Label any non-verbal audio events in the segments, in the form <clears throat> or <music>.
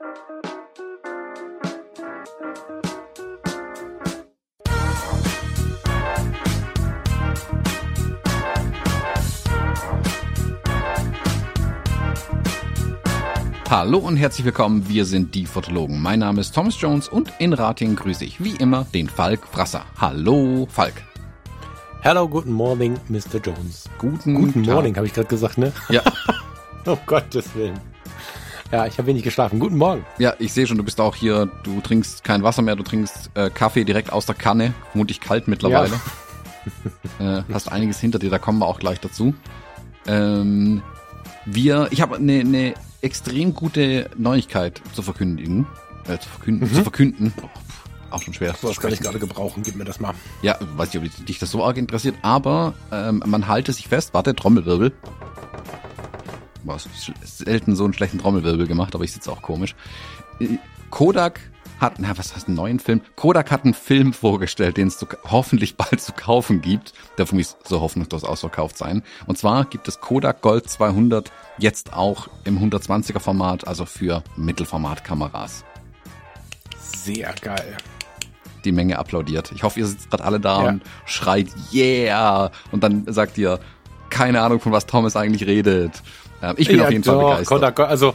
Hallo und herzlich willkommen, wir sind die Fotologen. Mein Name ist Thomas Jones und in Rating grüße ich wie immer den Falk Frasser. Hallo Falk. Hello, guten Morning, Mr. Jones. Guten, Guten. Morning, habe ich gerade gesagt, ne? Ja, Oh <laughs> Gottes Willen. Ja, ich habe wenig geschlafen. Guten Morgen. ja, ich sehe schon, du bist auch hier, du trinkst kein Wasser mehr, du trinkst äh, Kaffee direkt aus der Kanne, vermutlich kalt mittlerweile. <laughs> äh, hast einiges hinter dir, da kommen wir auch gleich dazu. Ähm, wir, ich habe eine ne extrem gute Neuigkeit zu verkündigen. Äh, zu verkünden, zu verkünden. Oh, auch schon schwer. So, das kann ich gerade gebrauchen. Gib mir das mal. Ja, weiß nicht, ob dich das so arg interessiert, aber ähm, man halte sich fest, warte, Trommelwirbel. Boah, ist selten so einen schlechten Trommelwirbel gemacht, aber ich sitze auch komisch. Äh, Kodak hat, na, was heißt einen neuen Film? Kodak hat einen Film vorgestellt, den es zu, hoffentlich bald zu kaufen gibt. Der für mich so hoffnungslos ausverkauft sein. Und zwar gibt es Kodak Gold 200 jetzt auch im 120er Format, also für Mittelformatkameras. Sehr geil. die Menge applaudiert. Ich hoffe, ihr sitzt gerade alle da Ja. und schreit Yeah und dann sagt ihr keine Ahnung von was Thomas eigentlich redet. Ich bin ja, auf jeden Fall doch, begeistert. Kodak Gold, also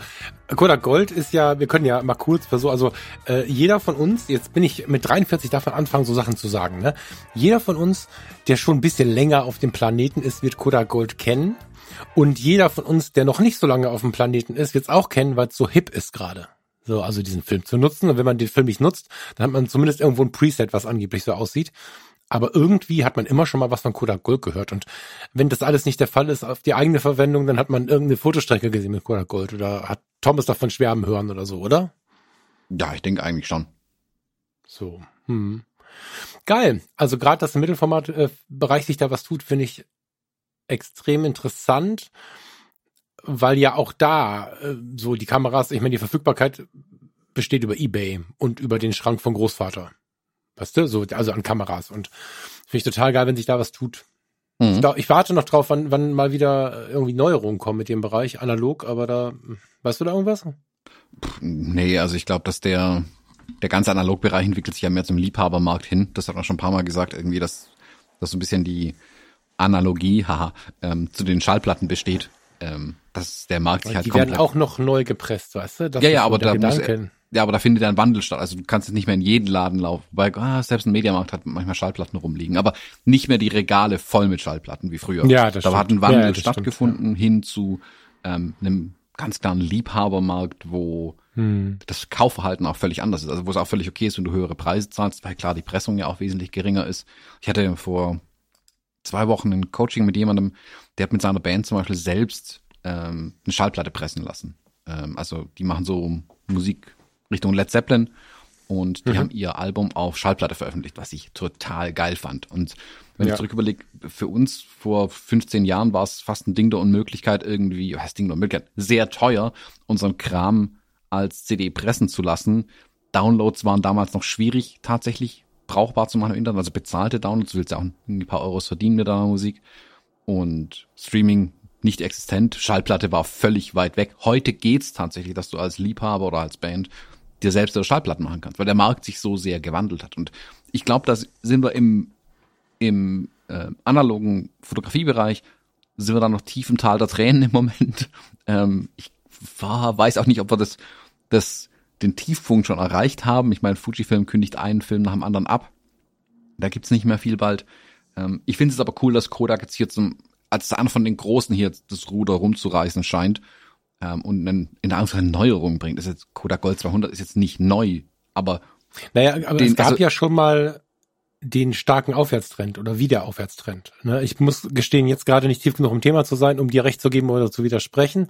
Kodak Gold ist ja, wir können ja mal kurz versuchen, also äh, jeder von uns, jetzt bin ich mit 43 davon anfangen, so Sachen zu sagen, ne? Jeder von uns, der schon ein bisschen länger auf dem Planeten ist, wird Kodak Gold kennen. Und jeder von uns, der noch nicht so lange auf dem Planeten ist, wird es auch kennen, weil es so hip ist gerade. So, also diesen Film zu nutzen. Und wenn man den Film nicht nutzt, dann hat man zumindest irgendwo ein Preset, was angeblich so aussieht. Aber irgendwie hat man immer schon mal was von Kodak Gold gehört. Und wenn das alles nicht der Fall ist auf die eigene Verwendung, dann hat man irgendeine Fotostrecke gesehen mit Kodak Gold oder hat Thomas davon schwärmen hören oder so, oder? Ja, ich denke eigentlich schon. So. Hm. Geil. Also gerade, dass im Mittelformat-Bereich sich da was tut, finde ich extrem interessant, weil ja auch da äh, so die Kameras, ich meine, die Verfügbarkeit besteht über Ebay und über den Schrank von Großvater. Weißt du, so, also an Kameras. Und finde ich total geil, wenn sich da was tut. Mhm. Ich, glaub, ich warte noch drauf, wann, wann mal wieder irgendwie Neuerungen kommen mit dem Bereich, analog, aber da, weißt du da irgendwas? Nee, also ich glaube, dass der der ganze Analogbereich entwickelt sich ja mehr zum Liebhabermarkt hin. Das hat man schon ein paar Mal gesagt, irgendwie, dass, dass so ein bisschen die Analogie, <laughs> haha, ähm, zu den Schallplatten besteht. Ähm, dass der Markt sich halt die werden auch noch neu gepresst, weißt du? Das ja, ja, aber da muss, Gedanke. Ja, aber da findet ein Wandel statt. Also du kannst jetzt nicht mehr in jeden Laden laufen, weil ah, selbst ein Mediamarkt hat manchmal Schallplatten rumliegen, aber nicht mehr die Regale voll mit Schallplatten wie früher. Ja, das da hat stimmt. ein Wandel Ja, stattgefunden hin zu ähm, einem ganz klaren Liebhabermarkt, wo Hm. das Kaufverhalten auch völlig anders ist. Also wo es auch völlig okay ist, wenn du höhere Preise zahlst, weil klar die Pressung ja auch wesentlich geringer ist. Ich hatte vor zwei Wochen ein Coaching mit jemandem, der hat mit seiner Band zum Beispiel selbst ähm, eine Schallplatte pressen lassen. Ähm, also die machen so Musik Richtung Led Zeppelin und die Mhm. haben ihr Album auf Schallplatte veröffentlicht, was ich total geil fand. Und wenn Ja. ich zurück überlege, für uns vor 15 Jahren war es fast ein Ding der Unmöglichkeit irgendwie, was heißt Ding der Unmöglichkeit, sehr teuer, unseren Kram als CD pressen zu lassen. Downloads waren damals noch schwierig, tatsächlich brauchbar zu machen im Internet, also bezahlte Downloads, du willst ja auch ein paar Euros verdienen mit deiner Musik. Und Streaming nicht existent, Schallplatte war völlig weit weg. Heute geht's tatsächlich, dass du als Liebhaber oder als Band dir selbst Schallplatten machen kannst, weil der Markt sich so sehr gewandelt hat. Und ich glaube, da sind wir im, im äh, analogen Fotografiebereich, sind wir da noch tief im Tal der Tränen im Moment. <laughs> Ähm, ich war, weiß auch nicht, ob wir das, das, den Tiefpunkt schon erreicht haben. Ich meine, Fujifilm kündigt einen Film nach dem anderen ab. Da gibt's nicht mehr viel bald. Ähm, ich finde es aber cool, dass Kodak jetzt hier zum, als einer von den Großen hier das Ruder rumzureißen scheint ähm, und einen, in der Anführungszeichen Neuerung bringt. Das ist jetzt Kodak Gold 200 ist jetzt nicht neu, aber Naja, aber Den- es gab also- ja schon mal den starken Aufwärtstrend oder Wiederaufwärtstrend. Ne? Ich muss gestehen, jetzt gerade nicht tief genug im Thema zu sein, um dir recht zu geben oder zu widersprechen.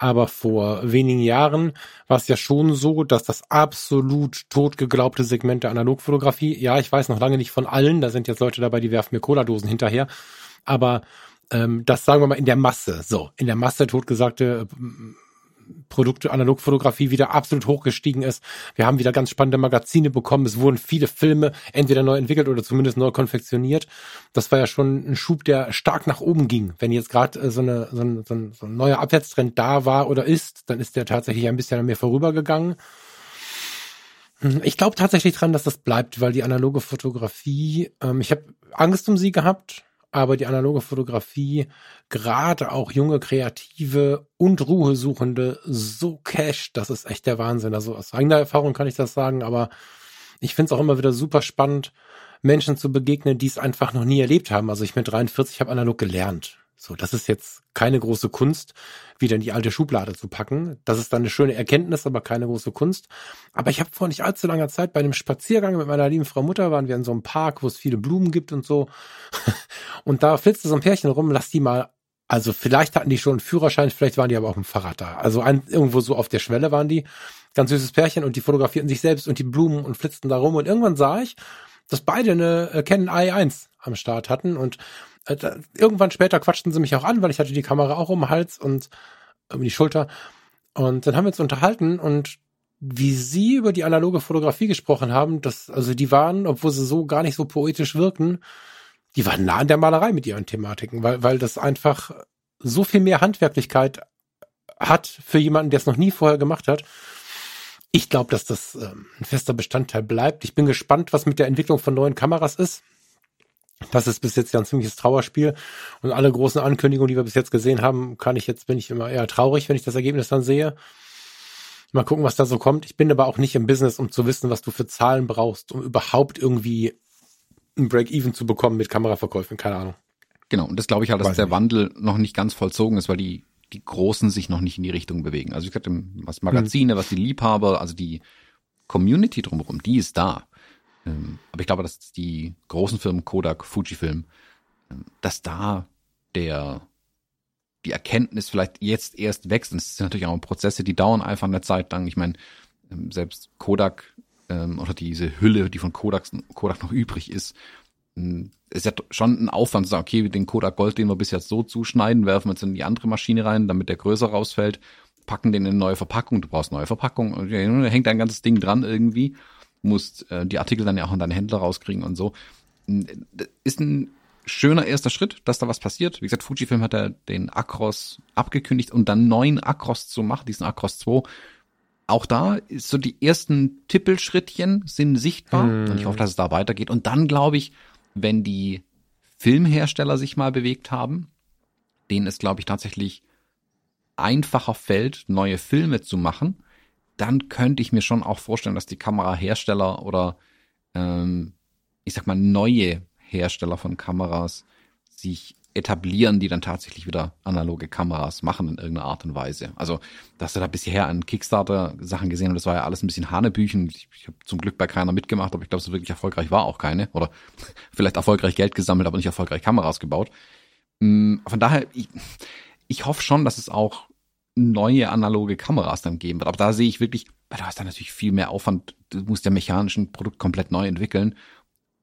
Aber vor wenigen Jahren war es ja schon so, dass das absolut totgeglaubte Segment der Analogfotografie, ja, ich weiß noch lange nicht von allen, da sind jetzt Leute dabei, die werfen mir Cola-Dosen hinterher, aber ähm, das sagen wir mal in der Masse, so, in der Masse totgesagte Produkte, Analogfotografie wieder absolut hochgestiegen ist. Wir haben wieder ganz spannende Magazine bekommen. Es wurden viele Filme entweder neu entwickelt oder zumindest neu konfektioniert. Das war ja schon ein Schub, der stark nach oben ging. Wenn jetzt gerade äh, so, so, ein, so, so ein neuer Abwärtstrend da war oder ist, dann ist der tatsächlich ein bisschen an mir vorübergegangen. Hm, ich glaube tatsächlich dran, dass das bleibt, weil die analoge Fotografie, ähm, ich habe Angst um sie gehabt, aber die analoge Fotografie, gerade auch junge Kreative und Ruhesuchende, so cash, das ist echt der Wahnsinn. Also aus eigener Erfahrung kann ich das sagen, aber ich finde es auch immer wieder super spannend, Menschen zu begegnen, die es einfach noch nie erlebt haben. Also ich mit 43 habe analog gelernt. So, das ist jetzt keine große Kunst, wieder in die alte Schublade zu packen. Das ist dann eine schöne Erkenntnis, aber keine große Kunst. Aber ich habe vor nicht allzu langer Zeit bei einem Spaziergang mit meiner lieben Frau Mutter waren wir in so einem Park, wo es viele Blumen gibt und so. <laughs> Und da flitzte so ein Pärchen rum, lass die mal also vielleicht hatten die schon einen Führerschein, vielleicht waren die aber auch im Fahrrad da. Also ein, irgendwo so auf der Schwelle waren die. Ganz süßes Pärchen und die fotografierten sich selbst und die Blumen und flitzten da rum. Und irgendwann sah ich, dass beide eine äh, Canon i1 am Start hatten und irgendwann später quatschten sie mich auch an, weil ich hatte die Kamera auch um den Hals und um die Schulter. Und dann haben wir uns unterhalten und wie sie über die analoge Fotografie gesprochen haben, dass, also die waren, obwohl sie so gar nicht so poetisch wirken, die waren nah an der Malerei mit ihren Thematiken, weil, weil das einfach so viel mehr Handwerklichkeit hat für jemanden, der es noch nie vorher gemacht hat. Ich glaube, dass das ähm, ein fester Bestandteil bleibt. Ich bin gespannt, was mit der Entwicklung von neuen Kameras ist. Das ist bis jetzt ja ein ziemliches Trauerspiel. Und alle großen Ankündigungen, die wir bis jetzt gesehen haben, kann ich jetzt, bin ich immer eher traurig, wenn ich das Ergebnis dann sehe. Mal gucken, was da so kommt. Ich bin aber auch nicht im Business, um zu wissen, was du für Zahlen brauchst, um überhaupt irgendwie ein Break-Even zu bekommen mit Kameraverkäufen. Keine Ahnung. Genau. Und das glaube ich halt, dass Weiß der nicht. Wandel noch nicht ganz vollzogen ist, weil die, die Großen sich noch nicht in die Richtung bewegen. Also ich gesagt, was Magazine, hm. was die Liebhaber, also die Community drumherum, die ist da. Ähm, aber ich glaube, dass die großen Firmen Kodak, Fujifilm, ähm, dass da der die Erkenntnis vielleicht jetzt erst wächst. Und es sind natürlich auch Prozesse, die dauern einfach eine Zeit lang. Ich meine, ähm, selbst Kodak oder diese Hülle, die von Kodak, Kodak noch übrig ist, ist ja schon ein Aufwand zu sagen, okay, den Kodak Gold, den wir bis jetzt so zuschneiden, werfen wir jetzt in die andere Maschine rein, damit der größer rausfällt, packen den in eine neue Verpackung, du brauchst neue Verpackung, da hängt ein ganzes Ding dran irgendwie musst äh, die Artikel dann ja auch an deinen Händler rauskriegen und so. Ist ein schöner erster Schritt, dass da was passiert. Wie gesagt, Fujifilm hat ja den Acros abgekündigt und dann neuen Acros zu machen, diesen Acros 2. Auch da ist so die ersten Tippelschrittchen sind sichtbar hm. und ich hoffe, dass es da weitergeht. Und dann glaube ich, wenn die Filmhersteller sich mal bewegt haben, denen es glaube ich tatsächlich einfacher fällt, neue Filme zu machen, dann könnte ich mir schon auch vorstellen, dass die Kamerahersteller oder ähm, ich sag mal neue Hersteller von Kameras sich etablieren, die dann tatsächlich wieder analoge Kameras machen in irgendeiner Art und Weise. Also, dass du da bisher an Kickstarter Sachen gesehen und das war ja alles ein bisschen Hanebüchen. Ich, ich habe zum Glück bei keiner mitgemacht, aber ich glaube, so wirklich erfolgreich war auch keine. Oder <laughs> vielleicht erfolgreich Geld gesammelt, aber nicht erfolgreich Kameras gebaut. Mm, von daher, ich, ich hoffe schon, dass es auch neue analoge Kameras dann geben wird. Aber da sehe ich wirklich, weil du hast da natürlich viel mehr Aufwand. Du musst ja mechanischen Produkt komplett neu entwickeln.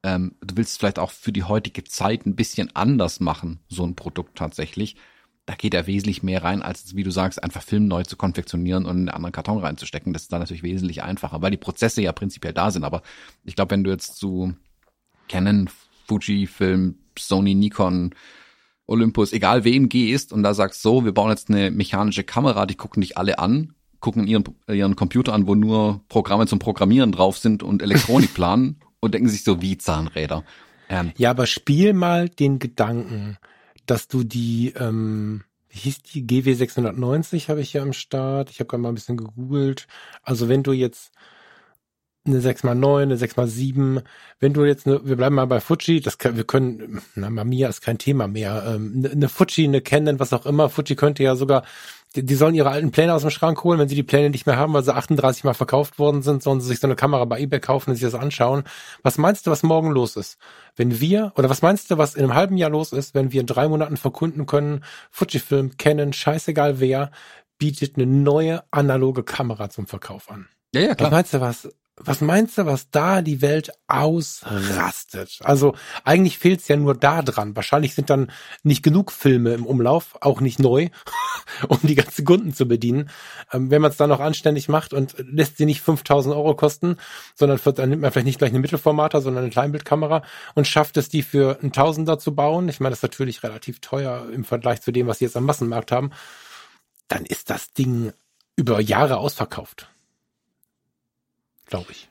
Ähm, du willst vielleicht auch für die heutige Zeit ein bisschen anders machen, so ein Produkt tatsächlich. Da geht ja wesentlich mehr rein, als wie du sagst, einfach Film neu zu konfektionieren und in einen anderen Karton reinzustecken. Das ist dann natürlich wesentlich einfacher, weil die Prozesse ja prinzipiell da sind. Aber ich glaube, wenn du jetzt zu Canon, Fuji, Film, Sony, Nikon, Olympus, egal wen gehst und da sagst so, wir bauen jetzt eine mechanische Kamera, die gucken dich alle an, gucken ihren, ihren Computer an, wo nur Programme zum Programmieren drauf sind und Elektronik <laughs> planen und denken sich so wie Zahnräder. Ähm, ja, aber spiel mal den Gedanken, dass du die, ähm, wie hieß die, GW 690 habe ich hier am Start. Ich habe gerade mal ein bisschen gegoogelt. Also wenn du jetzt eine 6x9, eine 6x7. Wenn du jetzt, eine, wir bleiben mal bei Fuji, das kann, wir können, na, Mamiya ist kein Thema mehr. Ähm, eine, eine Fuji, eine Canon, was auch immer. Fuji könnte ja sogar, die, die sollen ihre alten Pläne aus dem Schrank holen, wenn sie die Pläne nicht mehr haben, weil sie 38 Mal verkauft worden sind, sollen sie sich so eine Kamera bei eBay kaufen und sich das anschauen. Was meinst du, was morgen los ist? Wenn wir, oder was meinst du, was in einem halben Jahr los ist, wenn wir in drei Monaten verkunden können, Fujifilm, Canon, scheißegal wer, bietet eine neue analoge Kamera zum Verkauf an? Ja, ja, klar. Was meinst du, was was meinst du, was da die Welt ausrastet? Also eigentlich fehlt es ja nur da dran. Wahrscheinlich sind dann nicht genug Filme im Umlauf, auch nicht neu, <laughs> um die ganzen Kunden zu bedienen. Ähm, wenn man es dann noch anständig macht und lässt sie nicht 5000 Euro kosten, sondern für, dann nimmt man vielleicht nicht gleich eine Mittelformater, sondern eine Kleinbildkamera und schafft es, die für ein Tausender zu bauen. Ich meine, das ist natürlich relativ teuer im Vergleich zu dem, was sie jetzt am Massenmarkt haben. Dann ist das Ding über Jahre ausverkauft glaube ich.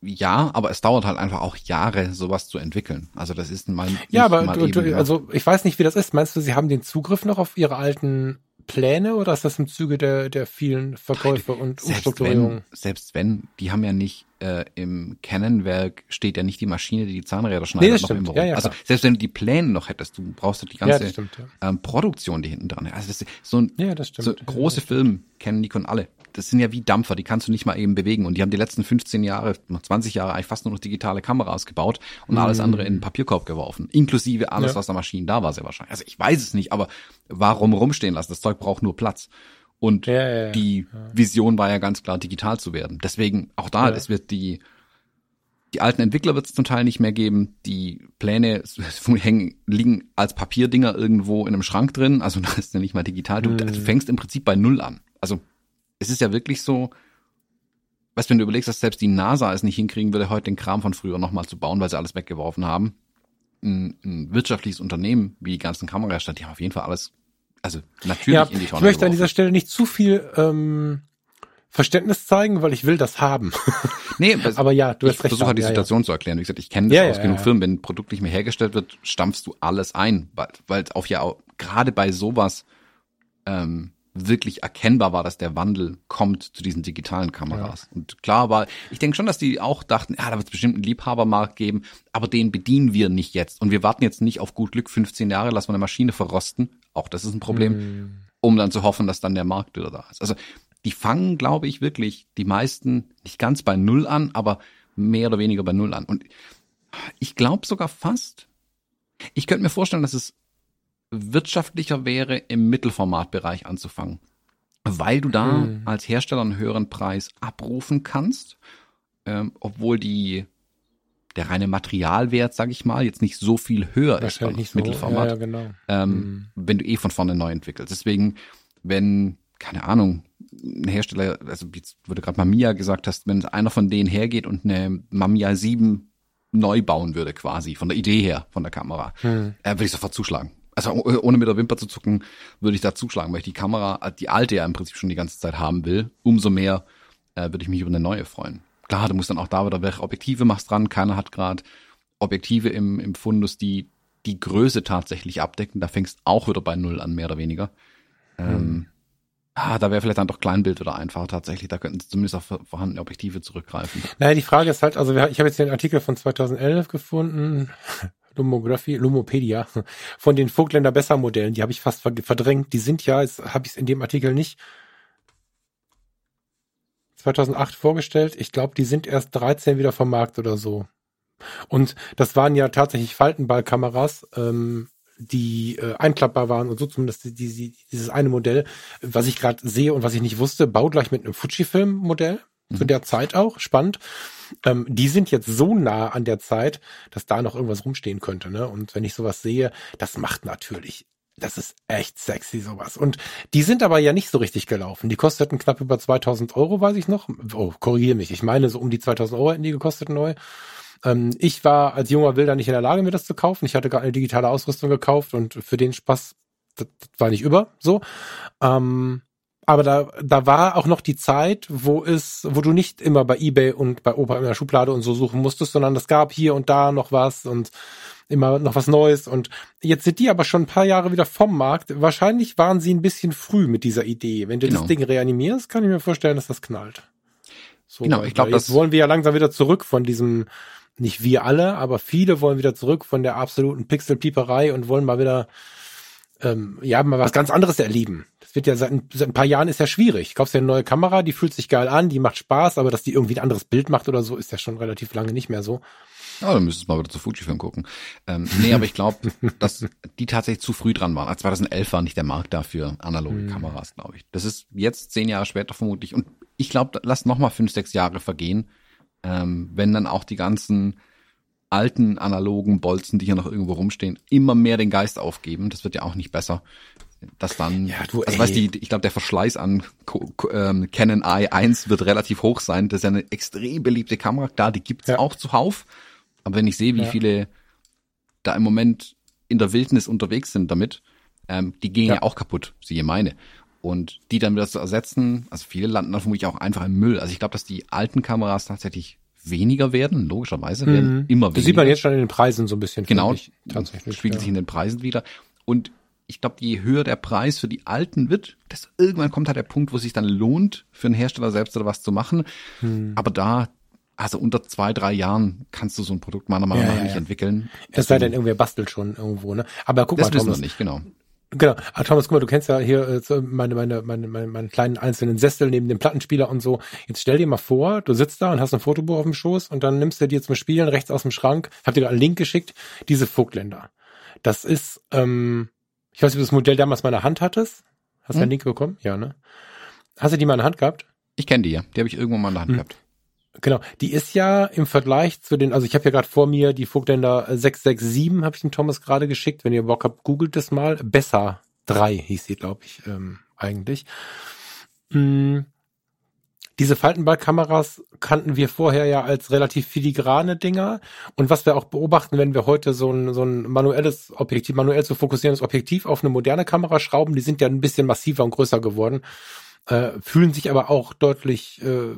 Ja, aber es dauert halt einfach auch Jahre, sowas zu entwickeln. Also das ist mal. Ja, aber mal du, du, also ich weiß nicht, wie das ist. Meinst du, sie haben den Zugriff noch auf ihre alten Pläne oder ist das im Zuge der, der vielen Verkäufe und Umstrukturierungen? Selbst wenn, die haben ja nicht äh, im Canon-Werk steht ja nicht die Maschine, die die Zahnräder schneidet, nee, noch stimmt. im Ja, ja, also selbst wenn du die Pläne noch hättest, du brauchst du die ganze ja, stimmt, ähm, Produktion, die hinten dran ist. Also das so ein ja, das stimmt. so große Film kennen Nikon alle. Das sind ja wie Dampfer, die kannst du nicht mal eben bewegen. Und die haben die letzten 15 Jahre, noch 20 Jahre eigentlich fast nur noch digitale Kameras gebaut und mhm. alles andere in den Papierkorb geworfen. Inklusive alles, was der Maschinen da war, sehr wahrscheinlich. Also ich weiß es nicht, aber warum rumstehen lassen? Das Zeug braucht nur Platz. Und ja, ja, ja. die Vision war ja ganz klar, digital zu werden. Deswegen auch da, es wird die, die alten Entwickler wird es zum Teil nicht mehr geben. Die Pläne <laughs> hängen, liegen als Papierdinger irgendwo in einem Schrank drin. Also <laughs> da ist ja nicht mal digital. Du, du fängst im Prinzip bei Null an. Also es ist ja wirklich so, weißt du, wenn du überlegst, dass selbst die NASA es nicht hinkriegen würde, heute den Kram von früher nochmal zu bauen, weil sie alles weggeworfen haben. Ein, ein wirtschaftliches Unternehmen wie die ganzen Kamerahersteller, die haben auf jeden Fall alles also natürlich ja, in die Tonne Ich möchte an dieser Stelle nicht zu viel ähm, Verständnis zeigen, weil ich will das haben. <laughs> nee, <laughs> aber ja, du hast ich recht. Ich versuche halt die Situation ja. zu erklären. Wie gesagt, ich kenne das ja, aus ja, genug Firmen. Wenn ein Produkt nicht mehr hergestellt wird, stampfst du alles ein, weil, weil auf ja auch, gerade bei sowas ähm, wirklich erkennbar war, dass der Wandel kommt zu diesen digitalen Kameras. Ja. Und klar war, ich denke schon, dass die auch dachten, ja, da wird es bestimmt einen Liebhabermarkt geben, aber den bedienen wir nicht jetzt. Und wir warten jetzt nicht auf gut Glück 15 Jahre, lassen wir eine Maschine verrosten. Auch das ist ein Problem, mhm. um dann zu hoffen, dass dann der Markt wieder da ist. Also die fangen, glaube ich, wirklich die meisten nicht ganz bei Null an, aber mehr oder weniger bei Null an. Und ich glaube sogar fast, ich könnte mir vorstellen, dass es wirtschaftlicher wäre, im Mittelformatbereich anzufangen. Weil du da hm. als Hersteller einen höheren Preis abrufen kannst, ähm, obwohl die der reine Materialwert, sag ich mal, jetzt nicht so viel höher ist beim so. Mittelformat, ja, ja, genau. ähm, hm. wenn du eh von vorne neu entwickelst. Deswegen, wenn, keine Ahnung, ein Hersteller, also jetzt wurde gerade Mamiya gesagt hast, wenn einer von denen hergeht und eine Mamiya 7 neu bauen würde quasi, von der Idee her, von der Kamera, hm. äh, würde ich sofort zuschlagen also ohne mit der Wimper zu zucken, würde ich da zuschlagen, weil ich die Kamera, die alte ja im Prinzip schon die ganze Zeit haben will. Umso mehr äh, würde ich mich über eine neue freuen. Klar, du musst dann auch da wieder welche Objektive machst dran. Keiner hat gerade Objektive im, im Fundus, die die Größe tatsächlich abdecken. Da fängst auch wieder bei Null an, mehr oder weniger. Ähm, hm. Ah, da wäre vielleicht dann doch Kleinbild oder einfacher tatsächlich. Da könnten sie zumindest auf vorhandene Objektive zurückgreifen. Naja, die Frage ist halt, also ich habe jetzt den Artikel von 2011 gefunden. Lumographie, Lumopedia, von den Vogtländer Besser-Modellen, die habe ich fast verdrängt. Die sind ja, jetzt habe ich es in dem Artikel nicht 2008 vorgestellt. Ich glaube, die sind erst 13 wieder vom Markt oder so. Und das waren ja tatsächlich Faltenballkameras, ähm, die äh, einklappbar waren und so zumindest die, die, dieses eine Modell, was ich gerade sehe und was ich nicht wusste, baugleich mit einem Fujifilm-Modell mhm. zu der Zeit auch, spannend. Ähm, die sind jetzt so nah an der Zeit, dass da noch irgendwas rumstehen könnte. Ne? Und wenn ich sowas sehe, das macht natürlich das ist echt sexy, sowas. Und die sind aber ja nicht so richtig gelaufen. Die kosteten knapp über 2000 Euro, weiß ich noch. Oh, korrigiere mich. Ich meine, so um die 2000 Euro hätten die gekostet neu. Ähm, ich war als junger Wilder nicht in der Lage, mir das zu kaufen. Ich hatte gar eine digitale Ausrüstung gekauft und für den Spaß, das, das war nicht über, so. Ähm, aber da, da war auch noch die Zeit, wo es, wo du nicht immer bei eBay und bei Opa in der Schublade und so suchen musstest, sondern es gab hier und da noch was und immer noch was Neues. Und jetzt sind die aber schon ein paar Jahre wieder vom Markt. Wahrscheinlich waren sie ein bisschen früh mit dieser Idee. Wenn du genau. das Ding reanimierst, kann ich mir vorstellen, dass das knallt. So, genau, ich glaube, das wollen wir ja langsam wieder zurück von diesem, nicht wir alle, aber viele wollen wieder zurück von der absoluten Pixelpieperei und wollen mal wieder ähm, ja, mal was ganz anderes erleben. Das wird ja seit ein, seit ein paar Jahren ist ja schwierig. Kaufst dir eine neue Kamera, die fühlt sich geil an, die macht Spaß, aber dass die irgendwie ein anderes Bild macht oder so, ist ja schon relativ lange nicht mehr so. Ja, dann müsstest du mal wieder zu Fujifilm gucken. Ähm, nee, aber ich glaube, <laughs> dass die tatsächlich zu früh dran waren. 2011 war nicht der Markt dafür analoge hm. Kameras, glaube ich. Das ist jetzt zehn Jahre später vermutlich. Und ich glaube, lass noch mal fünf, sechs Jahre vergehen. ähm, wenn dann auch die ganzen alten analogen Bolzen, die hier noch irgendwo rumstehen, immer mehr den Geist aufgeben. Das wird ja auch nicht besser. Dass dann, Ja, du, also weißt du, ich glaube, der Verschleiß an ähm, Canon i1 wird relativ hoch sein. Das ist ja eine extrem beliebte Kamera. Klar, die gibt's Ja. auch zuhauf. Aber wenn ich sehe, wie Ja. viele da im Moment in der Wildnis unterwegs sind damit, ähm, die gehen ja. Ja. auch kaputt, siehe meine. Und die dann wieder zu ersetzen, also viele landen dann vermutlich auch einfach im Müll. Also ich glaube, dass die alten Kameras tatsächlich weniger werden, logischerweise werden immer weniger. Das sieht man jetzt schon in den Preisen so ein bisschen. Genau, ich, tatsächlich. spiegelt ja. sich in den Preisen wieder. Und ich glaube, je höher der Preis für die alten wird, desto irgendwann kommt halt der Punkt, wo es sich dann lohnt, für einen Hersteller selbst oder was zu machen. Hm. Aber da, also unter zwei, drei Jahren kannst du so ein Produkt meiner Meinung Ja, nach ja, nicht ja. entwickeln. Es sei denn, irgendwer bastelt schon irgendwo, ne? Aber guck Das mal, Thomas. wir nicht, genau. Genau. Ah, Thomas, guck mal, du kennst ja hier äh, meine, meine, meine, meine, meine kleinen einzelnen Sessel neben dem Plattenspieler und so. Jetzt stell dir mal vor, du sitzt da und hast ein Fotobuch auf dem Schoß und dann nimmst du dir zum Spielen rechts aus dem Schrank, hab dir gerade einen Link geschickt, diese Vogtländer. Das ist, ähm, ich weiß nicht, ob du das Modell damals mal in der Hand hattest. Hast du Hm. einen Link bekommen? Ja, ne? Hast du die mal in der Hand gehabt? Ich kenne die ja. Die habe ich irgendwann mal in der Hand Hm. gehabt. Genau, die ist ja im Vergleich zu den, also ich habe ja gerade vor mir die Vogtländer 667, habe ich dem Thomas gerade geschickt. Wenn ihr Bock habt, googelt das mal. Besser 3 hieß sie, glaube ich, ähm, eigentlich. Mm, Diese Faltenballkameras kannten wir vorher ja als relativ filigrane Dinger. Und was wir auch beobachten, wenn wir heute so ein, so ein manuelles Objektiv, manuell zu fokussierendes Objektiv auf eine moderne Kamera schrauben, die sind ja ein bisschen massiver und größer geworden, äh, fühlen sich aber auch deutlich äh,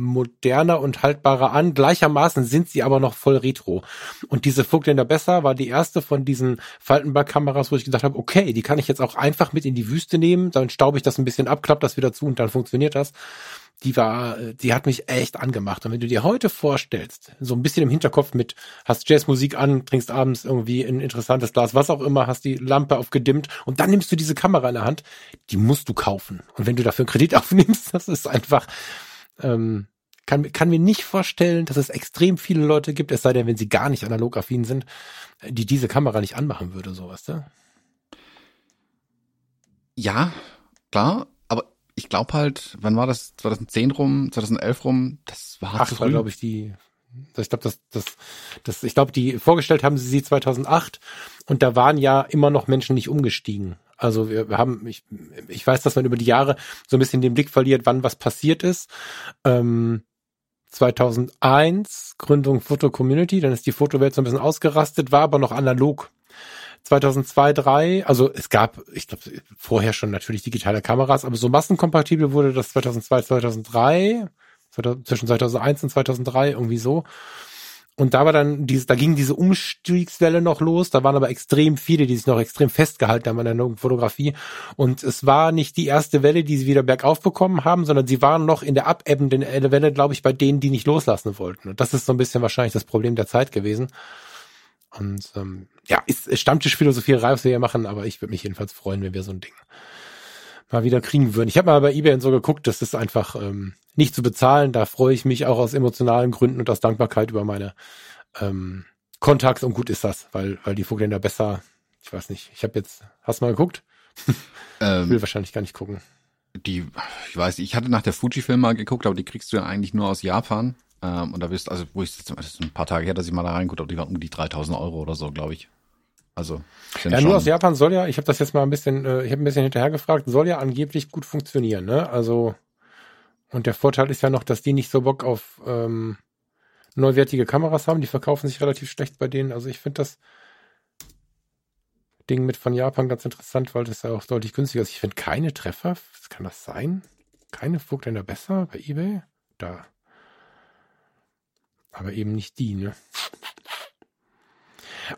moderner und haltbarer an. Gleichermaßen sind sie aber noch voll retro. Und diese Vogtländer Besser war die erste von diesen Faltenballkameras, wo ich gesagt habe, okay, die kann ich jetzt auch einfach mit in die Wüste nehmen, dann staube ich das ein bisschen ab, klapp das wieder zu und dann funktioniert das. Die war, die hat mich echt angemacht. Und wenn du dir heute vorstellst, so ein bisschen im Hinterkopf mit, hast Jazzmusik an, trinkst abends irgendwie ein interessantes Glas, was auch immer, hast die Lampe aufgedimmt und dann nimmst du diese Kamera in der Hand, die musst du kaufen. Und wenn du dafür einen Kredit <laughs> aufnimmst, das ist einfach, ähm, kann, kann mir nicht vorstellen, dass es extrem viele Leute gibt, es sei denn, wenn sie gar nicht analog affin sind, die diese Kamera nicht anmachen würde, sowas, ne? Ja, klar, aber ich glaube halt, wann war das? 2010 rum, 2011 rum, das war zu Ach, war, früh. glaube ich, die, ich glaube, das, das, das, ich glaube, die vorgestellt haben sie sie 2008 und da waren ja immer noch Menschen nicht umgestiegen. Also wir, haben, ich, ich weiß, dass man über die Jahre so ein bisschen den Blick verliert, wann was passiert ist. Ähm, 2001 Gründung Foto Community, dann ist die Fotowelt so ein bisschen ausgerastet, war aber noch analog. 2002, 3, also es gab, ich glaube, vorher schon natürlich digitale Kameras, aber so massenkompatibel wurde das 2002, 2003, 2000 zwischen 2001 und 2003 irgendwie so. Und da war dann diese, da ging diese Umstiegswelle noch los. Da waren aber extrem viele, die sich noch extrem festgehalten haben an der Fotografie. Und es war nicht die erste Welle, die sie wieder bergauf bekommen haben, sondern sie waren noch in der abebbenden Welle, glaube ich, bei denen, die nicht loslassen wollten. Und das ist so ein bisschen wahrscheinlich das Problem der Zeit gewesen. Und ähm, ja, ist ist Stammtischphilosophierei, was wir hier machen, aber ich würde mich jedenfalls freuen, wenn wir so ein Ding mal wieder kriegen würden. Ich habe mal bei eBay und so geguckt, das ist einfach ähm, nicht zu bezahlen. Da freue ich mich auch aus emotionalen Gründen und aus Dankbarkeit über meine ähm, Kontakte und gut ist das, weil weil die Vogtländer besser, ich weiß nicht, ich habe jetzt, hast du mal geguckt? <laughs> Ich will Ähm, wahrscheinlich gar nicht gucken. die, ich weiß, ich hatte nach der Fujifilm mal geguckt, aber die kriegst du ja eigentlich nur aus Japan. Ähm, und da bist also, wo ich jetzt, das ist ein paar Tage her, dass ich mal da reinguckt, aber die waren um die 3000 Euro oder so, glaube ich. Also, Ja, nur aus Japan soll ja, ich habe das jetzt mal ein bisschen, äh, ich habe ein bisschen hinterher gefragt, soll ja angeblich gut funktionieren, ne? Also und der Vorteil ist ja noch, dass die nicht so Bock auf ähm, neuwertige Kameras haben, die verkaufen sich relativ schlecht bei denen. Also ich finde das Ding mit von Japan ganz interessant, weil das ja auch deutlich günstiger ist. Ich finde keine Treffer, was kann das sein? Keine Vogtländer besser bei eBay? Da. Aber eben nicht die, ne?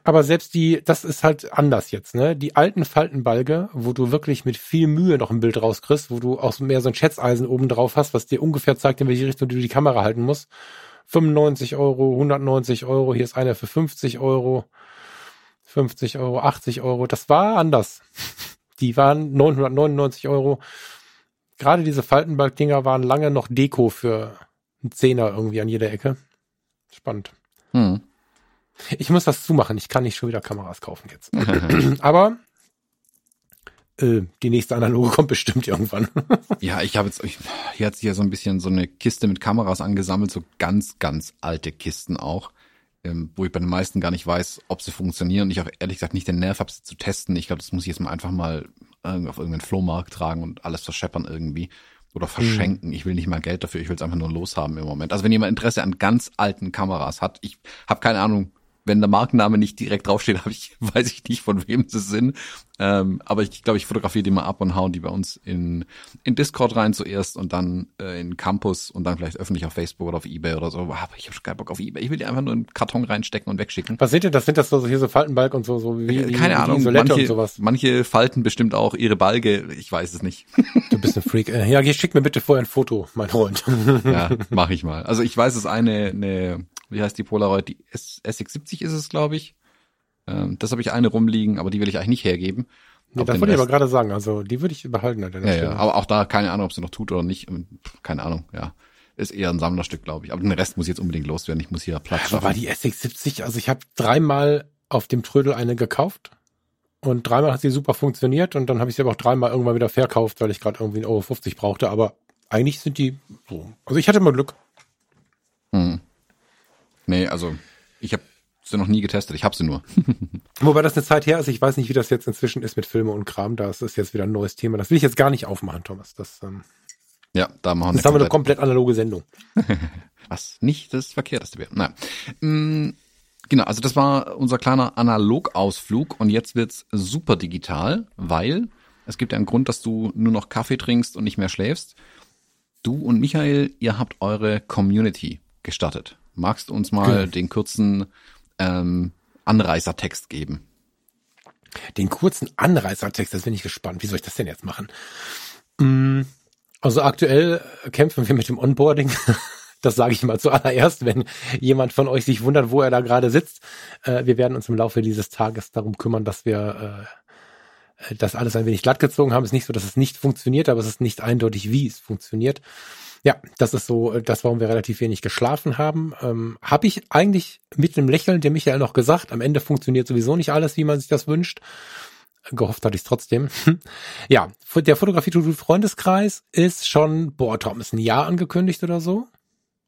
Aber selbst die, das ist halt anders jetzt, ne? Die alten Faltenbalge, wo du wirklich mit viel Mühe noch ein Bild rauskriegst, wo du auch mehr so ein Schätzeisen oben drauf hast, was dir ungefähr zeigt, in welche Richtung du die Kamera halten musst. 95 Euro, 190 Euro, hier ist einer für 50 Euro, 50 Euro, 80 Euro. Das war anders. <laughs> Die waren 999 Euro. Gerade diese Faltenbalg-Dinger waren lange noch Deko für einen Zehner irgendwie an jeder Ecke. Spannend. Hm. Ich muss das zumachen. Ich kann nicht schon wieder Kameras kaufen jetzt. <clears throat> Aber äh, die nächste analoge kommt bestimmt irgendwann. <laughs> ja, ich habe jetzt, ich, hier hat sich ja so ein bisschen so eine Kiste mit Kameras angesammelt, so ganz, ganz alte Kisten auch, ähm, wo ich bei den meisten gar nicht weiß, ob sie funktionieren. Und ich auch ehrlich gesagt nicht den Nerv habe, sie zu testen. Ich glaube, das muss ich jetzt mal einfach mal auf irgendeinen Flohmarkt tragen und alles verscheppern irgendwie oder verschenken. Mhm. Ich will nicht mal Geld dafür, ich will es einfach nur loshaben im Moment. Also wenn jemand Interesse an ganz alten Kameras hat, ich habe keine Ahnung, wenn der Markenname nicht direkt draufsteht, <laughs> habe ich, weiß ich nicht, von wem sie sind. Ähm, aber ich glaube, ich fotografiere die mal ab und hauen die bei uns in, in Discord rein zuerst und dann äh, in Campus und dann vielleicht öffentlich auf Facebook oder auf Ebay oder so. Aber ich habe schon keinen Bock auf Ebay. Ich will die einfach nur in einen Karton reinstecken und wegschicken. Was seht ihr? Das sind das so hier so Faltenbalg und so, so wie, äh, Keine wie, Ahnung, manche, manche falten bestimmt auch ihre Balge. Ich weiß es nicht. <laughs> Du bist ein Freak. Äh, ja, schick mir bitte vorher ein Foto, mein Freund. ja, mach ich mal. Also ich weiß, es eine, eine wie heißt die Polaroid? Die SX70 ist es, glaube ich. Ähm, das habe ich eine rumliegen, aber die will ich eigentlich nicht hergeben. Nee, das wollte ich aber gerade sagen. Also die würde ich behalten. Halt ja, ja, aber auch da keine Ahnung, ob sie noch tut oder nicht. Keine Ahnung, ja. Ist eher ein Sammlerstück, glaube ich. Aber den Rest muss ich jetzt unbedingt loswerden. Ich muss hier Platz schaffen. Aber die SX70, also ich habe dreimal auf dem Trödel eine gekauft und dreimal hat sie super funktioniert und dann habe ich sie aber auch dreimal irgendwann wieder verkauft, weil ich gerade irgendwie ein Euro 50 brauchte. Aber eigentlich sind die so. Also ich hatte mal Glück. Hm. Nee, also ich habe sie noch nie getestet, ich habe sie nur. <laughs> Wobei das eine Zeit her ist, ich weiß nicht, wie das jetzt inzwischen ist mit Filme und Kram, das ist jetzt wieder ein neues Thema. Das will ich jetzt gar nicht aufmachen, Thomas. Das, ähm, ja, da machen wir. Das haben wir eine komplett analoge Sendung. <laughs> Was nicht das Verkehrteste wäre. Naja. Mm, genau, also das war unser kleiner Analogausflug und jetzt wird's super digital, weil es gibt ja einen Grund, dass du nur noch Kaffee trinkst und nicht mehr schläfst. Du und Michael, ihr habt eure Community gestartet. Magst du uns mal den kurzen ähm, Anreißertext geben? Den kurzen Anreißertext, das bin ich gespannt. Wie soll ich das denn jetzt machen? Mm, also aktuell kämpfen wir mit dem Onboarding. <laughs> Das sage ich mal zuallererst, wenn jemand von euch sich wundert, wo er da gerade sitzt. Äh, wir werden uns im Laufe dieses Tages darum kümmern, dass wir äh, das alles ein wenig glatt gezogen haben. Es ist nicht so, dass es nicht funktioniert, aber es ist nicht eindeutig, wie es funktioniert. Ja, das ist so äh, das, warum wir relativ wenig geschlafen haben. Ähm, Habe ich eigentlich mit einem Lächeln dem Michael noch gesagt, am Ende funktioniert sowieso nicht alles, wie man sich das wünscht. Gehofft hatte ich trotzdem. <laughs> ja, der Fotografie-Freundeskreis ist schon, boah, Tom, ist ein Jahr angekündigt oder so.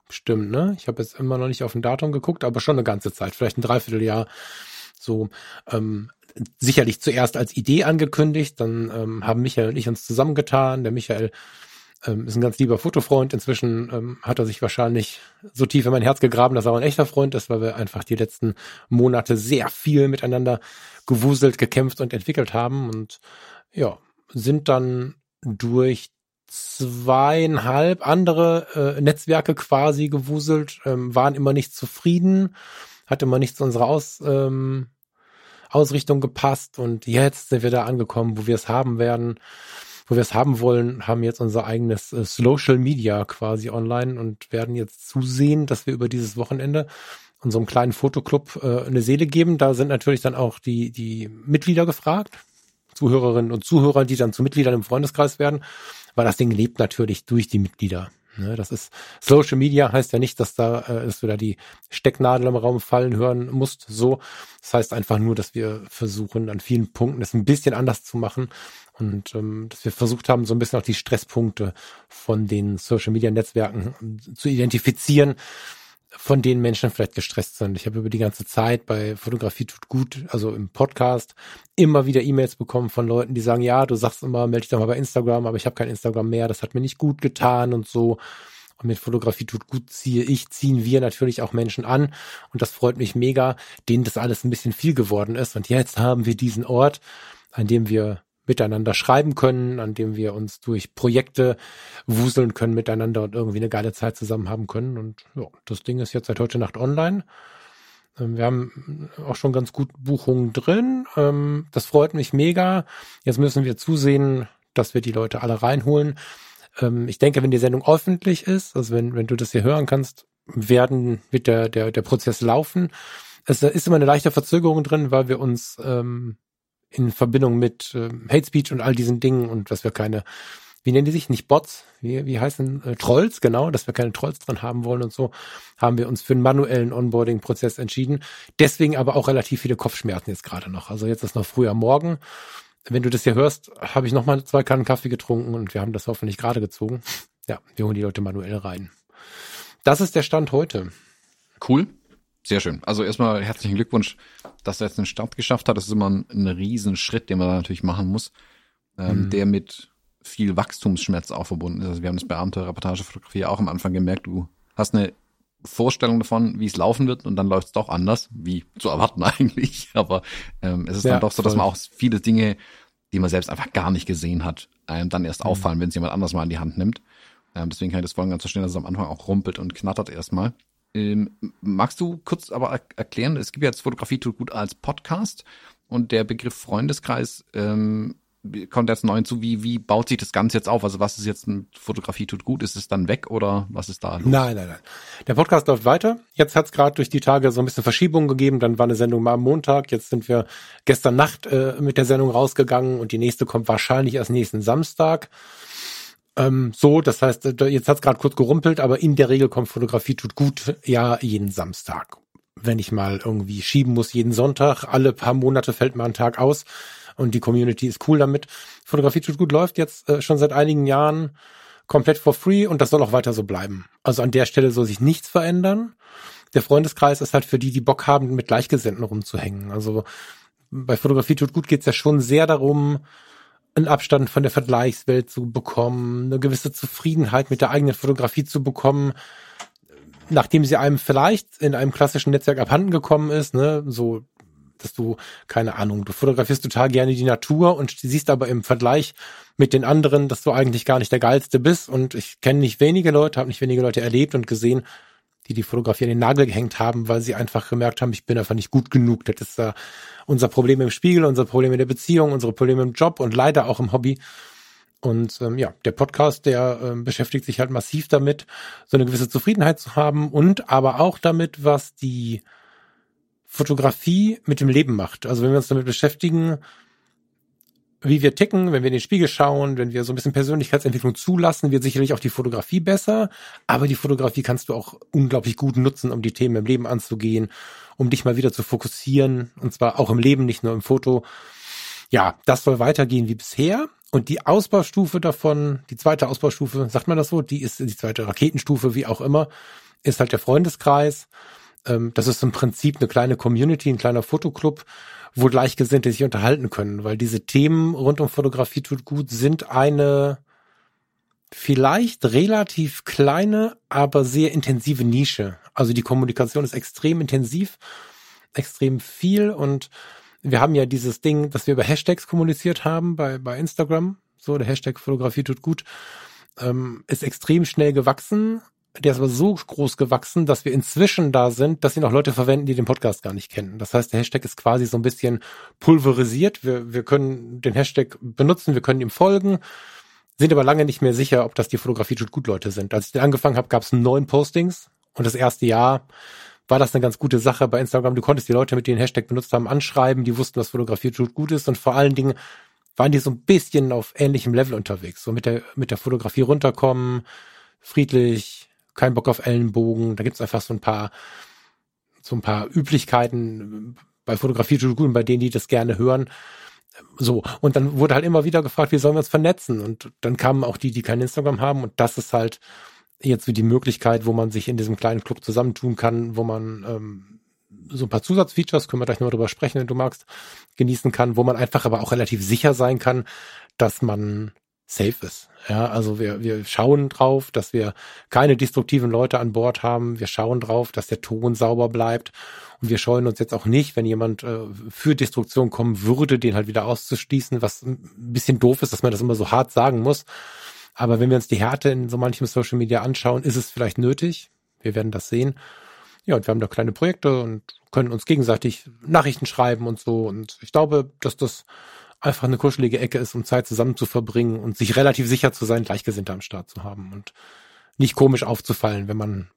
Stimmt, ne? Ich habe jetzt immer noch nicht auf ein Datum geguckt, aber schon eine ganze Zeit, vielleicht ein Dreivierteljahr. So, ähm, sicherlich zuerst als Idee angekündigt, dann ähm, haben Michael und ich uns zusammengetan. Der Michael ähm, ist ein ganz lieber Fotofreund. Inzwischen ähm, hat er sich wahrscheinlich so tief in mein Herz gegraben, dass er auch ein echter Freund ist, weil wir einfach die letzten Monate sehr viel miteinander gewuselt, gekämpft und entwickelt haben. Und ja, sind dann durch zweieinhalb andere äh, Netzwerke quasi gewuselt, ähm, waren immer nicht zufrieden, hat immer nicht zu unserer Aus, ähm, Ausrichtung gepasst. Und jetzt sind wir da angekommen, wo wir es haben werden wo wir es haben wollen, haben jetzt unser eigenes äh, Social Media quasi online und werden jetzt zusehen, dass wir über dieses Wochenende unserem kleinen Fotoclub äh, eine Seele geben. Da sind natürlich dann auch die, die Mitglieder gefragt, Zuhörerinnen und Zuhörer, die dann zu Mitgliedern im Freundeskreis werden, weil das Ding lebt natürlich durch die Mitglieder. Ne, das ist Social Media heißt ja nicht, dass da äh, dass du da die Stecknadel im Raum fallen hören musst. So, das heißt einfach nur, dass wir versuchen an vielen Punkten es ein bisschen anders zu machen und ähm, dass wir versucht haben, so ein bisschen auch die Stresspunkte von den Social Media Netzwerken zu identifizieren, von denen Menschen vielleicht gestresst sind. Ich habe über die ganze Zeit bei Fotografie tut gut, also im Podcast, immer wieder E-Mails bekommen von Leuten, die sagen, ja, du sagst immer, melde dich doch mal bei Instagram, aber ich habe kein Instagram mehr, das hat mir nicht gut getan und so. Und mit Fotografie tut gut ziehe ich, ziehen wir natürlich auch Menschen an. Und das freut mich mega, denen das alles ein bisschen viel geworden ist. Und jetzt haben wir diesen Ort, an dem wir miteinander schreiben können, an dem wir uns durch Projekte wuseln können miteinander und irgendwie eine geile Zeit zusammen haben können. Und ja, das Ding ist jetzt seit heute Nacht online. Ähm, wir haben auch schon ganz gut Buchungen drin. Ähm, das freut mich mega. Jetzt müssen wir zusehen, dass wir die Leute alle reinholen. Ähm, ich denke, wenn die Sendung öffentlich ist, also wenn, wenn du das hier hören kannst, werden, wird der, der, der Prozess laufen. Es ist immer eine leichte Verzögerung drin, weil wir uns ähm, in Verbindung mit äh, Hate Speech und all diesen Dingen und dass wir keine, wie nennen die sich, nicht Bots, wie, wie heißen äh, Trolls, genau, dass wir keine Trolls dran haben wollen und so, haben wir uns für einen manuellen Onboarding-Prozess entschieden. Deswegen aber auch relativ viele Kopfschmerzen jetzt gerade noch. Also jetzt ist noch früh am Morgen. wenn du das hier hörst, habe ich nochmal zwei Kannen Kaffee getrunken und wir haben das hoffentlich gerade gezogen. Ja, wir holen die Leute manuell rein. Das ist der Stand heute. Cool. Sehr schön. Also erstmal herzlichen Glückwunsch, dass er jetzt einen Start geschafft hat. Das ist immer ein, ein Riesenschritt, den man da natürlich machen muss, ähm, mhm. der mit viel Wachstumsschmerz auch verbunden ist. Also wir haben das bei Abenteuer-Reportagefotografie auch am Anfang gemerkt. Du hast eine Vorstellung davon, wie es laufen wird und dann läuft es doch anders, wie zu erwarten <laughs> eigentlich. Aber ähm, es ist ja, dann doch so, dass man auch viele Dinge, die man selbst einfach gar nicht gesehen hat, einem dann erst mhm. auffallen, wenn es jemand anders mal in die Hand nimmt. Ähm, deswegen kann ich das voll ganz verstehen, dass es am Anfang auch rumpelt und knattert erstmal. Ähm, magst du kurz aber er erklären, es gibt jetzt Fotografie tut gut als Podcast und der Begriff Freundeskreis ähm, kommt jetzt neu hinzu. Wie, wie baut sich das Ganze jetzt auf? Also was ist jetzt mit Fotografie tut gut? Ist es dann weg oder was ist da los? Nein, nein, nein. Der Podcast läuft weiter. Jetzt hat es gerade durch die Tage so ein bisschen Verschiebung gegeben. Dann war eine Sendung mal am Montag. Jetzt sind wir gestern Nacht äh, mit der Sendung rausgegangen und die nächste kommt wahrscheinlich erst nächsten Samstag. Ähm, so, das heißt, äh, jetzt hat es gerade kurz gerumpelt, aber in der Regel kommt Fotografie tut gut ja jeden Samstag. Wenn ich mal irgendwie schieben muss, jeden Sonntag, alle paar Monate fällt mal ein Tag aus und die Community ist cool damit. Fotografie tut gut läuft jetzt äh, schon seit einigen Jahren komplett for free und das soll auch weiter so bleiben. Also an der Stelle soll sich nichts verändern. Der Freundeskreis ist halt für die, die Bock haben, mit Gleichgesinnten rumzuhängen. Also bei Fotografie tut gut geht's ja schon sehr darum, einen Abstand von der Vergleichswelt zu bekommen, eine gewisse Zufriedenheit mit der eigenen Fotografie zu bekommen, nachdem sie einem vielleicht in einem klassischen Netzwerk abhanden gekommen ist, ne, so dass du, keine Ahnung, du fotografierst total gerne die Natur und siehst aber im Vergleich mit den anderen, dass du eigentlich gar nicht der Geilste bist. Und ich kenne nicht wenige Leute, habe nicht wenige Leute erlebt und gesehen, die die Fotografie an den Nagel gehängt haben, weil sie einfach gemerkt haben, ich bin einfach nicht gut genug. Das ist uh, unser Problem im Spiegel, unser Problem in der Beziehung, unsere Probleme im Job und leider auch im Hobby. Und ähm, ja, der Podcast, der ähm, beschäftigt sich halt massiv damit, so eine gewisse Zufriedenheit zu haben und aber auch damit, was die Fotografie mit dem Leben macht. Also wenn wir uns damit beschäftigen, wie wir ticken, wenn wir in den Spiegel schauen, wenn wir so ein bisschen Persönlichkeitsentwicklung zulassen, wird sicherlich auch die Fotografie besser. Aber die Fotografie kannst du auch unglaublich gut nutzen, um die Themen im Leben anzugehen, um dich mal wieder zu fokussieren. Und zwar auch im Leben, nicht nur im Foto. Ja, das soll weitergehen wie bisher. Und die Ausbaustufe davon, die zweite Ausbaustufe, sagt man das so, die ist die zweite Raketenstufe, wie auch immer, ist halt der Freundeskreis. Ähm, das ist im Prinzip eine kleine Community, ein kleiner Fotoclub, wo Gleichgesinnte sich unterhalten können, weil diese Themen rund um Fotografie tut gut sind eine vielleicht relativ kleine, aber sehr intensive Nische. Also die Kommunikation ist extrem intensiv, extrem viel und wir haben ja dieses Ding, dass wir über Hashtags kommuniziert haben bei, bei Instagram. So, der Hashtag Fotografie tut gut. Ähm, ist extrem schnell gewachsen, der ist aber so groß gewachsen, dass wir inzwischen da sind, dass ihn auch Leute verwenden, die den Podcast gar nicht kennen. Das heißt, der Hashtag ist quasi so ein bisschen pulverisiert. Wir, wir können den Hashtag benutzen, wir können ihm folgen, sind aber lange nicht mehr sicher, ob das die Fotografie tut gut Leute sind. Als ich den angefangen habe, gab es neun Postings und das erste Jahr war das eine ganz gute Sache bei Instagram. Du konntest die Leute, mit denen Hashtag benutzt haben, anschreiben, die wussten, dass Fotografie tut gut ist und vor allen Dingen waren die so ein bisschen auf ähnlichem Level unterwegs, so mit der mit der Fotografie runterkommen, friedlich, kein Bock auf Ellenbogen. Da gibt's einfach so ein paar, so ein paar Üblichkeiten bei Fotografie gut bei denen, die das gerne hören. So, und dann wurde halt immer wieder gefragt, wie sollen wir uns vernetzen? Und dann kamen auch die, die kein Instagram haben. Und das ist halt jetzt wie die Möglichkeit, wo man sich in diesem kleinen Club zusammentun kann, wo man ähm, so ein paar Zusatzfeatures, können wir gleich noch drüber sprechen, wenn du magst, genießen kann, wo man einfach aber auch relativ sicher sein kann, dass man safe ist. Ja, also wir, wir schauen drauf, dass wir keine destruktiven Leute an Bord haben. Wir schauen drauf, dass der Ton sauber bleibt. Und wir scheuen uns jetzt auch nicht, wenn jemand äh, für Destruktion kommen würde, den halt wieder auszuschließen, was ein bisschen doof ist, dass man das immer so hart sagen muss. Aber wenn wir uns die Härte in so manchem Social Media anschauen, ist es vielleicht nötig. Wir werden das sehen. Ja, und wir haben da kleine Projekte und können uns gegenseitig Nachrichten schreiben und so. Und ich glaube, dass das einfach eine kuschelige Ecke ist, um Zeit zusammen zu verbringen und sich relativ sicher zu sein, Gleichgesinnte am Start zu haben und nicht komisch aufzufallen, wenn man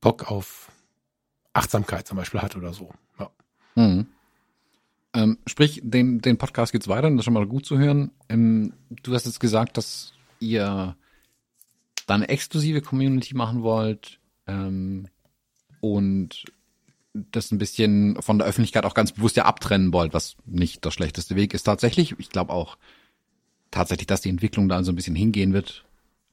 Bock auf Achtsamkeit zum Beispiel hat oder so. Ja. Mhm. Ähm, sprich, den, den Podcast geht's weiter, das ist schon mal gut zu hören. Ähm, du hast jetzt gesagt, dass ihr da eine exklusive Community machen wollt ähm, und das ein bisschen von der Öffentlichkeit auch ganz bewusst ja abtrennen wollt, was nicht der schlechteste Weg ist tatsächlich. Ich glaube auch tatsächlich, dass die Entwicklung da so ein bisschen hingehen wird.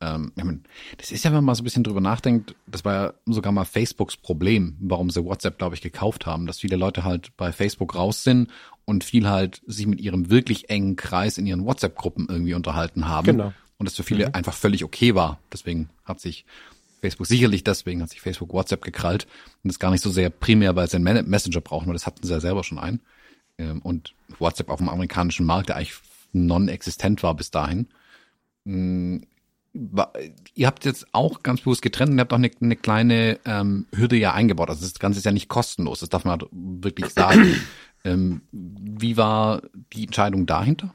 Ähm, ich mein, das ist ja, wenn man mal so ein bisschen drüber nachdenkt, das war ja sogar mal Facebooks Problem, warum sie WhatsApp, glaube ich, gekauft haben, dass viele Leute halt bei Facebook raus sind und viel halt sich mit ihrem wirklich engen Kreis in ihren WhatsApp-Gruppen irgendwie unterhalten haben. Genau. Und das für viele mhm. einfach völlig okay war. Deswegen hat sich Facebook sicherlich deswegen hat sich Facebook WhatsApp gekrallt und das gar nicht so sehr primär, weil sie einen Messenger brauchen, weil das hatten sie ja selber schon ein. Ähm, und WhatsApp auf dem amerikanischen Markt, der eigentlich non-existent war bis dahin. Mm, ihr habt jetzt auch ganz bewusst getrennt und ihr habt auch eine, eine kleine ähm, Hürde ja eingebaut. Also das Ganze ist ja nicht kostenlos, das darf man wirklich sagen. <clears throat> ähm, wie war die Entscheidung dahinter?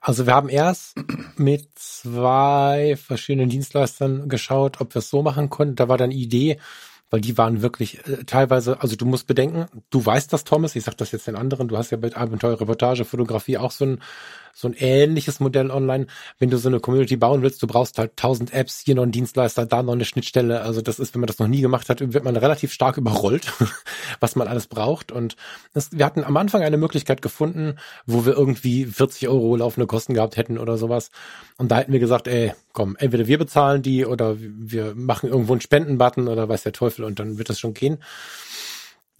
Also wir haben erst mit zwei verschiedenen Dienstleistern geschaut, ob wir es so machen konnten. Da war dann Idee, weil die waren wirklich äh, teilweise, also du musst bedenken, du weißt das, Thomas, ich sag das jetzt den anderen, du hast ja mit Abenteuer, Reportage, Fotografie auch so ein so ein ähnliches Modell online. Wenn du so eine Community bauen willst, du brauchst halt tausend Apps, hier noch einen Dienstleister, da noch eine Schnittstelle. Also das ist, wenn man das noch nie gemacht hat, wird man relativ stark überrollt, <laughs> was man alles braucht. Und das, wir hatten am Anfang eine Möglichkeit gefunden, wo wir irgendwie 40 Euro laufende Kosten gehabt hätten oder sowas. Und da hätten wir gesagt, ey, komm, entweder wir bezahlen die oder wir machen irgendwo einen Spendenbutton oder weiß der Teufel und dann wird das schon gehen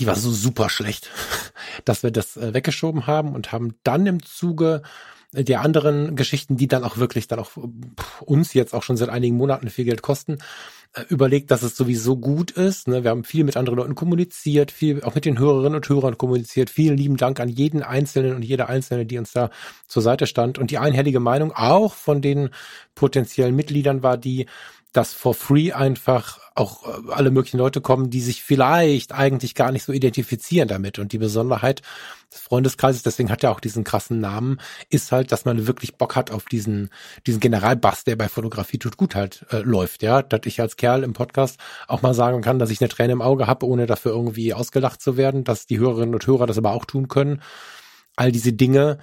die war so super schlecht, <laughs> dass wir das äh, weggeschoben haben und haben dann im Zuge die anderen Geschichten, die dann auch wirklich dann auch uns jetzt auch schon seit einigen Monaten viel Geld kosten, äh, überlegt, dass es sowieso gut ist. Ne? Wir haben viel mit anderen Leuten kommuniziert, viel auch mit den Hörerinnen und Hörern kommuniziert. Vielen lieben Dank an jeden Einzelnen und jede Einzelne, die uns da zur Seite stand. Und die einhellige Meinung auch von den potenziellen Mitgliedern war die, dass for free einfach auch äh, alle möglichen Leute kommen, die sich vielleicht eigentlich gar nicht so identifizieren damit. Und die Besonderheit des Freundeskreises, deswegen hat er auch diesen krassen Namen, ist halt, dass man wirklich Bock hat auf diesen, diesen Generalbass, der bei Fotografie tut gut halt äh, läuft, ja. Dass ich als Kerl im Podcast auch mal sagen kann, dass ich eine Träne im Auge habe, ohne dafür irgendwie ausgelacht zu werden, dass die Hörerinnen und Hörer das aber auch tun können. All diese Dinge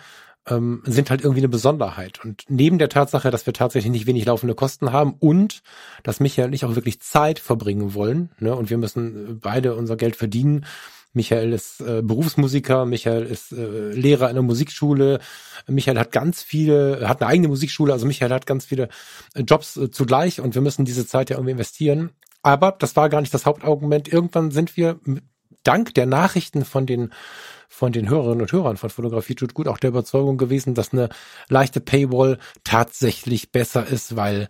ähm, sind halt irgendwie eine Besonderheit. Und neben der Tatsache, dass wir tatsächlich nicht wenig laufende Kosten haben und dass Michael und ich auch wirklich Zeit verbringen wollen, ne, und wir müssen beide unser Geld verdienen. Michael ist äh, Berufsmusiker, Michael ist äh, Lehrer in der Musikschule, Michael hat ganz viele, hat eine eigene Musikschule, also Michael hat ganz viele äh, Jobs äh, zugleich und wir müssen diese Zeit ja irgendwie investieren. Aber das war gar nicht das Hauptargument. Irgendwann sind wir dank der Nachrichten von den von den Hörerinnen und Hörern von Fotografie tut gut auch der Überzeugung gewesen, dass eine leichte Paywall tatsächlich besser ist, weil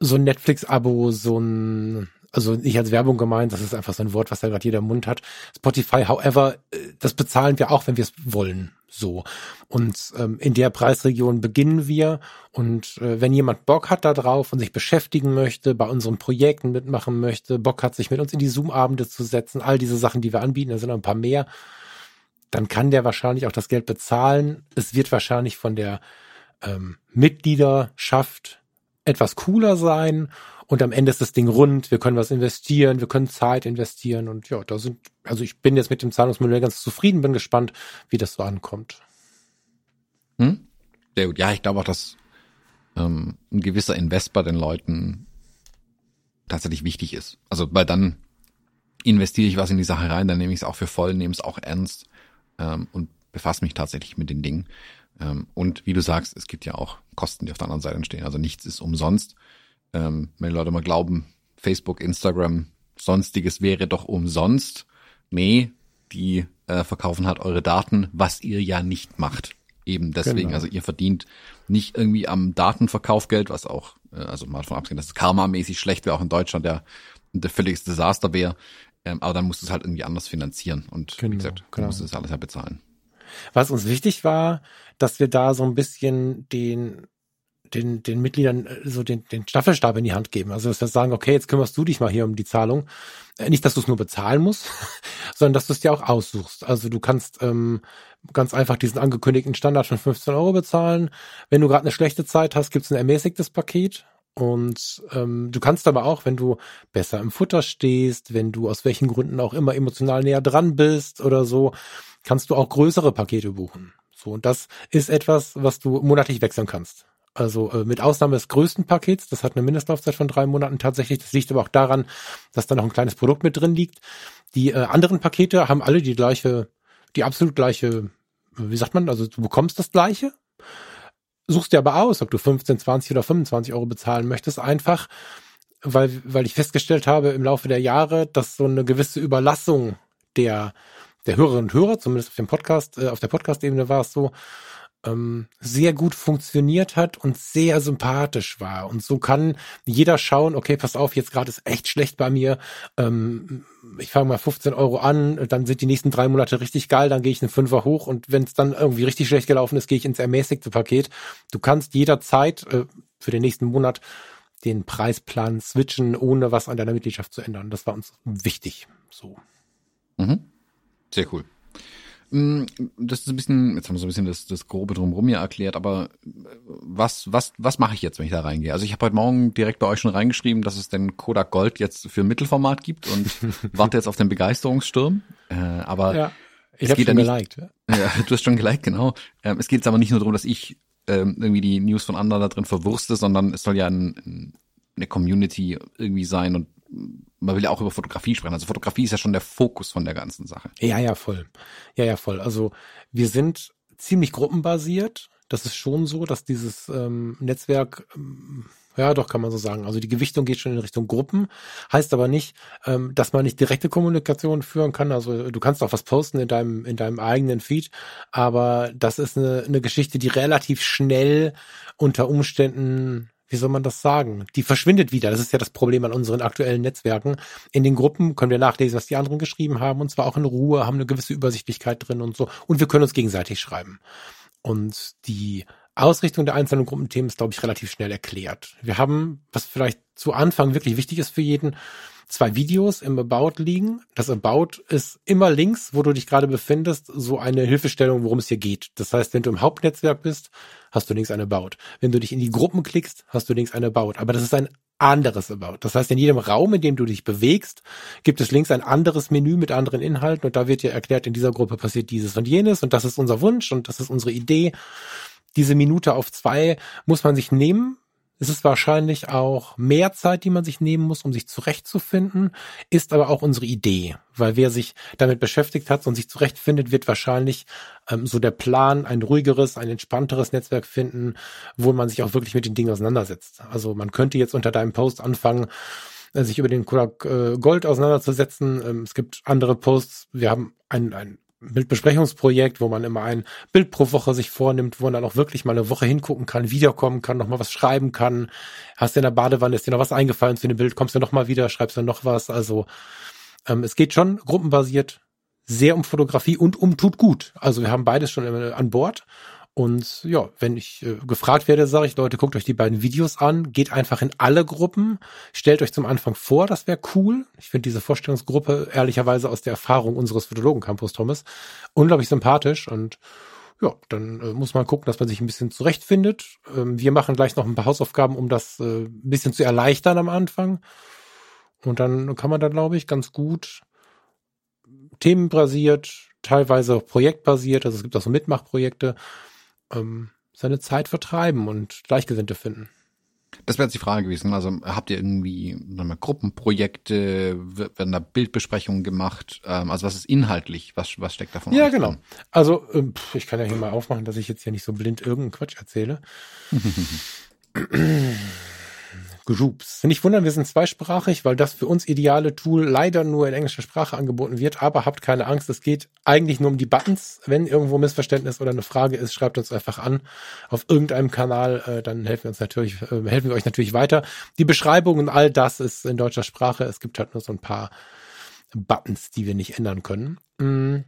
so ein Netflix-Abo, so ein, also nicht als Werbung gemeint, das ist einfach so ein Wort, was da gerade jeder Mund hat. Spotify, however, äh, das bezahlen wir auch, wenn wir es wollen. So. Und ähm, in der Preisregion beginnen wir. Und äh, wenn jemand Bock hat da drauf und sich beschäftigen möchte, bei unseren Projekten mitmachen möchte, Bock hat, sich mit uns in die Zoom-Abende zu setzen, all diese Sachen, die wir anbieten, da sind noch ein paar mehr, dann kann der wahrscheinlich auch das Geld bezahlen. Es wird wahrscheinlich von der ähm, Mitgliederschaft etwas cooler sein und am Ende ist das Ding rund, wir können was investieren, wir können Zeit investieren und ja, da sind, also ich bin jetzt mit dem Zahlungsmodell ganz zufrieden, bin gespannt, wie das so ankommt. Hm? Sehr gut. Ja, ich glaube auch, dass ähm, ein gewisser Invest bei den Leuten tatsächlich wichtig ist. Also, weil dann investiere ich was in die Sache rein, dann nehme ich es auch für voll, nehme es auch ernst ähm, und befasse mich tatsächlich mit den Dingen. Ähm, und wie du sagst, es gibt ja auch Kosten, die auf der anderen Seite entstehen. Also nichts ist umsonst. Ähm, wenn die Leute mal glauben, Facebook, Instagram, sonstiges wäre doch umsonst. Nee, die äh, verkaufen halt eure Daten, was ihr ja nicht macht. Eben deswegen, genau. also ihr verdient nicht irgendwie am Datenverkauf Geld, was auch, äh, also mal davon abgesehen, dass es karmamäßig schlecht wäre, auch in Deutschland der, der völliges Desaster wäre. Ähm, aber dann musst du es halt irgendwie anders finanzieren. Und genau, wie gesagt, du genau. musst es alles ja bezahlen. Was uns wichtig war, dass wir da so ein bisschen den den, den Mitgliedern äh, so den, den Staffelstab in die Hand geben. Also dass wir sagen, okay, jetzt kümmerst du dich mal hier um die Zahlung. Äh, nicht, dass du es nur bezahlen musst, <laughs> sondern dass du es dir auch aussuchst. Also du kannst ähm, ganz einfach diesen angekündigten Standard von 15 Euro bezahlen. Wenn du gerade eine schlechte Zeit hast, gibt es ein ermäßigtes Paket. Und ähm, du kannst aber auch, wenn du besser im Futter stehst, wenn du aus welchen Gründen auch immer emotional näher dran bist oder so, kannst du auch größere Pakete buchen. So, und das ist etwas, was du monatlich wechseln kannst. Also äh, mit Ausnahme des größten Pakets, das hat eine Mindestlaufzeit von drei Monaten tatsächlich. Das liegt aber auch daran, dass da noch ein kleines Produkt mit drin liegt. Die äh, anderen Pakete haben alle die gleiche, die absolut gleiche, wie sagt man, also du bekommst das gleiche, suchst dir aber aus, ob du 15, 20 oder 25 Euro bezahlen möchtest, einfach, weil, weil ich festgestellt habe im Laufe der Jahre, dass so eine gewisse Überlassung der, der Hörerinnen und Hörer, zumindest auf dem Podcast, äh, auf der Podcast-Ebene war es so, ähm, sehr gut funktioniert hat und sehr sympathisch war. Und so kann jeder schauen, okay, pass auf, jetzt gerade ist echt schlecht bei mir. Ähm, ich fange mal 15 Euro an, dann sind die nächsten drei Monate richtig geil, dann gehe ich einen Fünfer hoch und wenn es dann irgendwie richtig schlecht gelaufen ist, gehe ich ins ermäßigte Paket. Du kannst jederzeit äh, für den nächsten Monat den Preisplan switchen, ohne was an deiner Mitgliedschaft zu ändern. Das war uns wichtig. So. Mhm. Sehr cool. Mm, das ist ein bisschen, jetzt haben wir so ein bisschen das, das Grobe drumherum ja erklärt, aber äh, was, was, was mache ich jetzt, wenn ich da reingehe? Also ich habe heute Morgen direkt bei euch schon reingeschrieben, dass es den Kodak Gold jetzt für Mittelformat gibt und <laughs> warte jetzt auf den Begeisterungssturm. Äh, aber ja, ich habe schon geliked. Ja. <laughs> ja, du hast schon geliked, genau. Ähm, es geht jetzt aber nicht nur darum, dass ich ähm, irgendwie die News von anderen da drin verwurste, sondern es soll ja ein, eine Community irgendwie sein und man will ja auch über Fotografie sprechen. Also Fotografie ist ja schon der Fokus von der ganzen Sache. Ja, ja, voll. Ja, ja, voll. Also wir sind ziemlich gruppenbasiert. Das ist schon so, dass dieses ähm, Netzwerk, ähm, ja, doch kann man so sagen. Also die Gewichtung geht schon in Richtung Gruppen, heißt aber nicht, ähm, dass man nicht direkte Kommunikation führen kann. Also du kannst auch was posten in deinem in deinem eigenen Feed, aber das ist eine, eine Geschichte, die relativ schnell unter Umständen wie soll man das sagen? Die verschwindet wieder. Das ist ja das Problem an unseren aktuellen Netzwerken. In den Gruppen können wir nachlesen, was die anderen geschrieben haben und zwar auch in Ruhe, haben eine gewisse Übersichtlichkeit drin und so. Und wir können uns gegenseitig schreiben. Und die Ausrichtung der einzelnen Gruppenthemen ist, glaube ich, relativ schnell erklärt. Wir haben, was vielleicht zu Anfang wirklich wichtig ist für jeden, zwei Videos im About liegen. Das About ist immer links, wo du dich gerade befindest, so eine Hilfestellung, worum es hier geht. Das heißt, wenn du im Hauptnetzwerk bist, hast du links eine About. Wenn du dich in die Gruppen klickst, hast du links eine About. Aber das ist ein anderes About. Das heißt, in jedem Raum, in dem du dich bewegst, gibt es links ein anderes Menü mit anderen Inhalten und da wird dir erklärt, in dieser Gruppe passiert dieses und jenes und das ist unser Wunsch und das ist unsere Idee. Diese Minute auf zwei muss man sich nehmen, es ist wahrscheinlich auch mehr Zeit, die man sich nehmen muss, um sich zurechtzufinden, ist aber auch unsere Idee, weil wer sich damit beschäftigt hat und sich zurechtfindet, wird wahrscheinlich ähm, so der Plan, ein ruhigeres, ein entspannteres Netzwerk finden, wo man sich auch wirklich mit den Dingen auseinandersetzt. Also man könnte jetzt unter deinem Post anfangen, äh, sich über den Kodak äh, Gold auseinanderzusetzen. Ähm, es gibt andere Posts. Wir haben ein, ein Bildbesprechungsprojekt, wo man immer ein Bild pro Woche sich vornimmt, wo man dann auch wirklich mal eine Woche hingucken kann, wiederkommen kann, nochmal was schreiben kann. Hast du in der Badewanne, ist dir noch was eingefallen zu dem Bild, kommst du nochmal wieder, schreibst dann noch was. Also ähm, es geht schon gruppenbasiert sehr um Fotografie und um tut gut. Also wir haben beides schon an Bord und ja, wenn ich äh, gefragt werde, sage ich, Leute, guckt euch die beiden Videos an, geht einfach in alle Gruppen, stellt euch zum Anfang vor, das wäre cool. Ich finde diese Vorstellungsgruppe ehrlicherweise aus der Erfahrung unseres Fotologen Campus Thomas unglaublich sympathisch und ja, dann äh, muss man gucken, dass man sich ein bisschen zurechtfindet. Ähm, wir machen gleich noch ein paar Hausaufgaben, um das äh, ein bisschen zu erleichtern am Anfang. Und dann kann man da, glaube ich, ganz gut themenbasiert, teilweise projektbasiert, also es gibt auch so Mitmachprojekte, ähm, seine Zeit vertreiben und Gleichgesinnte finden. Das wäre jetzt die Frage gewesen. Also habt ihr irgendwie mal, Gruppenprojekte, werden da Bildbesprechungen gemacht? Ähm, also was ist inhaltlich? Was, was steckt davon? Ja, genau. Drin? Also ähm, ich kann ja hier mal aufmachen, dass ich jetzt hier nicht so blind irgendeinen Quatsch erzähle. <laughs> Groups. Nicht wundern, wir sind zweisprachig, weil das für uns ideale Tool leider nur in englischer Sprache angeboten wird. Aber habt keine Angst, es geht eigentlich nur um die Buttons. Wenn irgendwo Missverständnis oder eine Frage ist, schreibt uns einfach an auf irgendeinem Kanal. Äh, dann helfen wir uns natürlich, äh, helfen wir euch natürlich weiter. Die Beschreibung und all das ist in deutscher Sprache. Es gibt halt nur so ein paar Buttons, die wir nicht ändern können. Mm.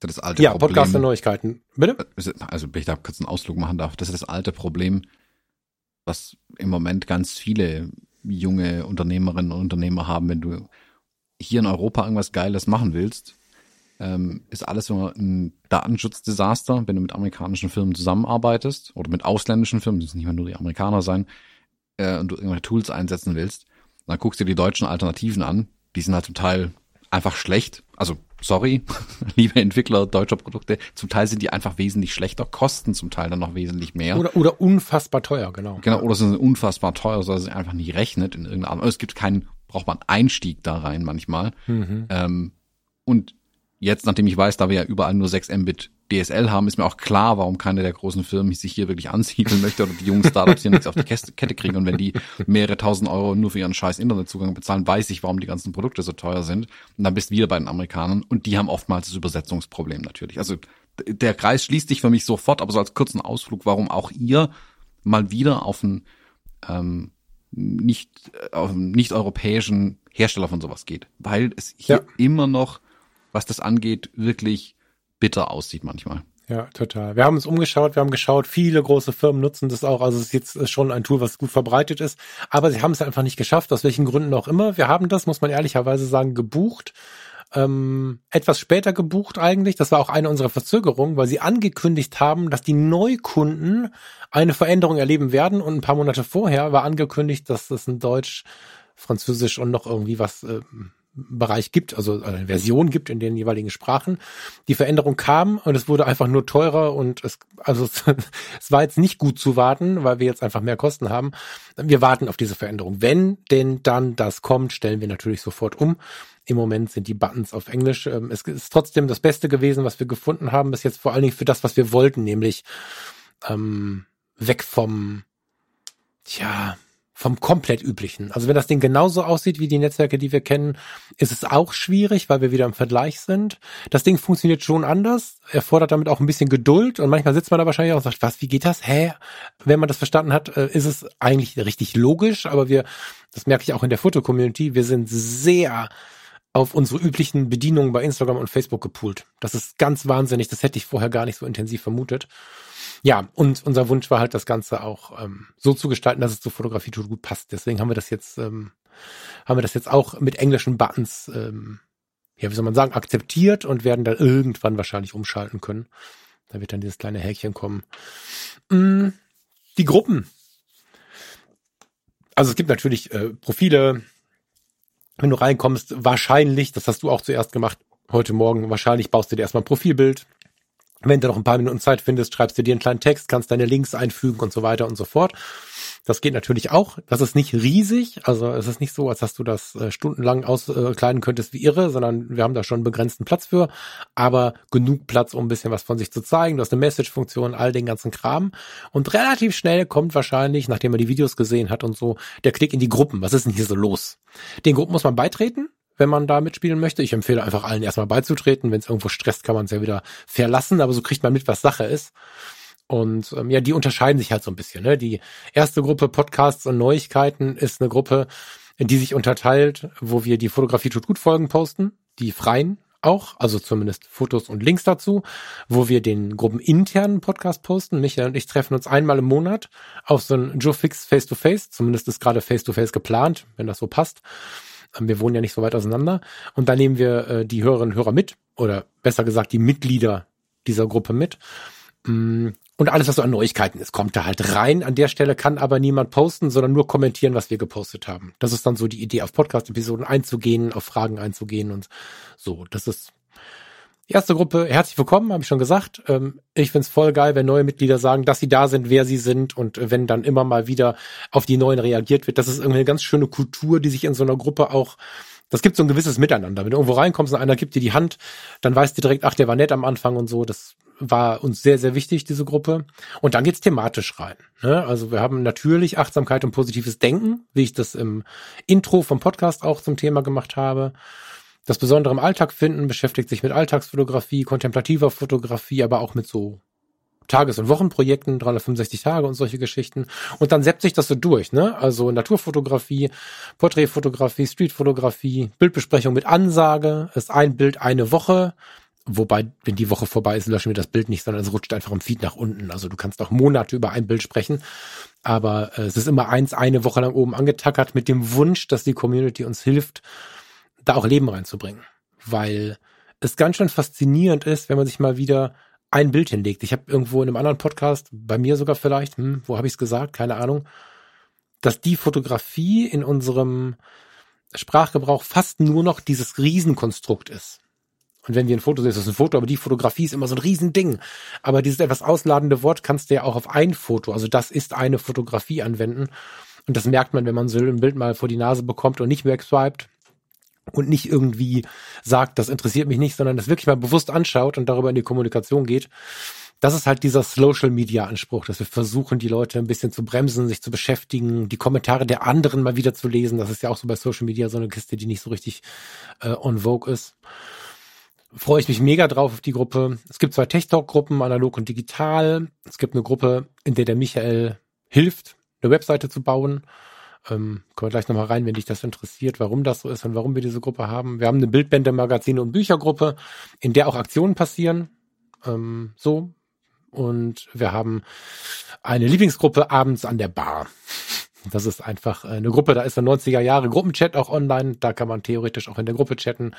Das alte ja, Problem. Podcast und Neuigkeiten. Bitte? Also, wenn ich da kurz einen Ausflug machen darf, das ist das alte Problem was im Moment ganz viele junge Unternehmerinnen und Unternehmer haben, wenn du hier in Europa irgendwas Geiles machen willst, ähm, ist alles so ein Datenschutzdesaster, wenn du mit amerikanischen Firmen zusammenarbeitest oder mit ausländischen Firmen, das müssen nicht mehr nur die Amerikaner sein, äh, und du irgendwelche Tools einsetzen willst, dann guckst du dir die deutschen Alternativen an, die sind halt zum Teil einfach schlecht. Also, sorry, <laughs> liebe Entwickler deutscher Produkte, zum Teil sind die einfach wesentlich schlechter, kosten zum Teil dann noch wesentlich mehr. Oder, oder unfassbar teuer, genau. Genau, oder sind unfassbar teuer, so dass es einfach nicht rechnet in irgendeiner Art. Es gibt keinen brauchbaren Einstieg da rein manchmal. Mhm. Ähm, und jetzt, nachdem ich weiß, da wir ja überall nur 6 Mbit DSL haben, ist mir auch klar, warum keine der großen Firmen sich hier wirklich ansiedeln möchte oder die jungen Startups hier nichts auf die Kette kriegen. Und wenn die mehrere tausend Euro nur für ihren scheiß Internetzugang bezahlen, weiß ich, warum die ganzen Produkte so teuer sind. Und dann bist du wieder bei den Amerikanern und die haben oftmals das Übersetzungsproblem natürlich. Also der Kreis schließt sich für mich sofort, aber so als kurzen Ausflug, warum auch ihr mal wieder auf einen ähm, nicht, auf einen nicht europäischen Hersteller von sowas geht. Weil es hier ja. immer noch, was das angeht, wirklich bitter aussieht manchmal. Ja, total. Wir haben uns umgeschaut, wir haben geschaut, viele große Firmen nutzen das auch. Also es ist jetzt schon ein Tool, was gut verbreitet ist. Aber sie haben es einfach nicht geschafft, aus welchen Gründen auch immer. Wir haben das, muss man ehrlicherweise sagen, gebucht. Ähm, etwas später gebucht eigentlich. Das war auch eine unserer Verzögerungen, weil sie angekündigt haben, dass die Neukunden eine Veränderung erleben werden. Und ein paar Monate vorher war angekündigt, dass es in Deutsch, Französisch und noch irgendwie was äh, Bereich gibt, also eine Version gibt in den jeweiligen Sprachen. Die Veränderung kam und es wurde einfach nur teurer und es, also es, <laughs> es war jetzt nicht gut zu warten, weil wir jetzt einfach mehr Kosten haben. Wir warten auf diese Veränderung. Wenn denn dann das kommt, stellen wir natürlich sofort um. Im Moment sind die Buttons auf Englisch. Ähm, es ist trotzdem das Beste gewesen, was wir gefunden haben, bis jetzt vor allen Dingen für das, was wir wollten, nämlich ähm, weg vom, tja, vom komplett üblichen. Also wenn das Ding genauso aussieht wie die Netzwerke, die wir kennen, ist es auch schwierig, weil wir wieder im Vergleich sind. Das Ding funktioniert schon anders, erfordert damit auch ein bisschen Geduld und manchmal sitzt man da wahrscheinlich auch und sagt, was, wie geht das? Hä? Wenn man das verstanden hat, äh, ist es eigentlich richtig logisch, aber wir, das merke ich auch in der Foto-Community, wir sind sehr auf unsere üblichen Bedienungen bei Instagram und Facebook gepoolt. Das ist ganz wahnsinnig, das hätte ich vorher gar nicht so intensiv vermutet. Ja, und unser Wunsch war halt, das Ganze auch ähm, so zu gestalten, dass es zur Fotografie gut passt. Deswegen haben wir das jetzt, ähm, haben wir das jetzt auch mit englischen Buttons, ähm, ja, wie soll man sagen, akzeptiert und werden dann irgendwann wahrscheinlich umschalten können. Da wird dann dieses kleine Häkchen kommen. Mm, die Gruppen. Also es gibt natürlich äh, Profile, wenn du reinkommst, wahrscheinlich, das hast du auch zuerst gemacht, heute Morgen, wahrscheinlich baust du dir erstmal ein Profilbild, wenn du noch ein paar Minuten Zeit findest, schreibst du dir einen kleinen Text, kannst deine Links einfügen und so weiter und so fort. Das geht natürlich auch. Das ist nicht riesig. Also es ist nicht so, als dass du das äh, stundenlang auskleiden könntest wie irre, sondern wir haben da schon einen begrenzten Platz für. Aber genug Platz, um ein bisschen was von sich zu zeigen. Du hast eine Message-Funktion, all den ganzen Kram. Und relativ schnell kommt wahrscheinlich, nachdem man die Videos gesehen hat und so, der Klick in die Gruppen. Was ist denn hier so los? Den Gruppen muss man beitreten wenn man da mitspielen möchte. Ich empfehle einfach allen erstmal beizutreten. Wenn es irgendwo stresst, kann man es ja wieder verlassen, aber so kriegt man mit, was Sache ist. Und ähm, ja, die unterscheiden sich halt so ein bisschen. Ne? Die erste Gruppe Podcasts und Neuigkeiten ist eine Gruppe, die sich unterteilt, wo wir die Fotografie tut gut Folgen posten, die freien auch, also zumindest Fotos und Links dazu, wo wir den gruppeninternen Podcast posten. Michael und ich treffen uns einmal im Monat auf so ein Joe Fix Face-to-Face, -face. zumindest ist gerade Face-to-Face geplant, wenn das so passt. Ähm, wir wohnen ja nicht so weit auseinander. Und da nehmen wir äh, die Hörerinnen und Hörer mit, oder besser gesagt die Mitglieder dieser Gruppe mit. Mm, und alles, was so an Neuigkeiten ist, kommt da halt rein. An der Stelle kann aber niemand posten, sondern nur kommentieren, was wir gepostet haben. Das ist dann so die Idee, auf Podcast-Episoden einzugehen, auf Fragen einzugehen und so. Das ist Erste Gruppe, herzlich willkommen, habe ich schon gesagt. Ähm, ich find's voll geil, wenn neue Mitglieder sagen, dass sie da sind, wer sie sind und wenn dann immer mal wieder auf die neuen reagiert wird. Das ist irgendwie eine ganz schöne Kultur, die sich in so einer Gruppe auch das gibt so ein gewisses Miteinander. Wenn du irgendwo reinkommst und einer gibt dir die Hand, dann weißt du direkt, ach, der war nett am Anfang und so. Das war uns sehr, sehr wichtig, diese Gruppe. Und dann geht's thematisch rein. Ne? Also wir haben natürlich Achtsamkeit und positives Denken, wie ich das im Intro vom Podcast auch zum Thema gemacht habe. Das Besondere im Alltag finden beschäftigt sich mit Alltagsfotografie, kontemplativer Fotografie, aber auch mit so Tages- und Wochenprojekten, 365 Tage und solche Geschichten. Und dann setzt sich das so durch, ne? Also Naturfotografie, Porträtfotografie, Streetfotografie, Bildbesprechung mit Ansage, ist ein Bild eine Woche. Wobei, wenn die Woche vorbei ist, löschen wir das Bild nicht, sondern es rutscht einfach im Feed nach unten. Also du kannst auch Monate über ein Bild sprechen. Aber äh, es ist immer eins eine Woche lang oben angetackert mit dem Wunsch, dass die Community uns hilft, da auch Leben reinzubringen. Weil es ganz schön faszinierend ist, wenn man sich mal wieder ein Bild hinlegt. Ich habe irgendwo in einem anderen Podcast, bei mir sogar vielleicht, hm, wo habe ich es gesagt, keine Ahnung, dass die Fotografie in unserem Sprachgebrauch fast nur noch dieses Riesenkonstrukt ist. Und wenn wir ein Foto sehen, ist das ein Foto, aber die Fotografie ist immer so ein Riesending. Aber dieses etwas ausladende Wort kannst du ja auch auf ein Foto, also das ist eine Fotografie anwenden. Und das merkt man, wenn man so ein Bild mal vor die Nase bekommt und nicht wegswiped und nicht irgendwie sagt, das interessiert mich nicht, sondern das wirklich mal bewusst anschaut und darüber in die Kommunikation geht. Das ist halt dieser Social Media Anspruch, dass wir versuchen, die Leute ein bisschen zu bremsen, sich zu beschäftigen, die Kommentare der anderen mal wieder zu lesen. Das ist ja auch so bei Social Media so eine Kiste, die nicht so richtig äh, on vogue ist freue ich mich mega drauf auf die Gruppe. Es gibt zwei Tech Talk Gruppen, analog und digital. Es gibt eine Gruppe, in der der Michael hilft, eine Webseite zu bauen. Ähm, kommen wir gleich nochmal rein, wenn dich das interessiert, warum das so ist und warum wir diese Gruppe haben. Wir haben eine Bildbände, Magazine und Büchergruppe, in der auch Aktionen passieren. Ähm, so. Und wir haben eine Lieblingsgruppe abends an der Bar. Das ist einfach eine Gruppe, da ist der 90er Jahre Gruppenchat auch online, da kann man theoretisch auch in der Gruppe chatten.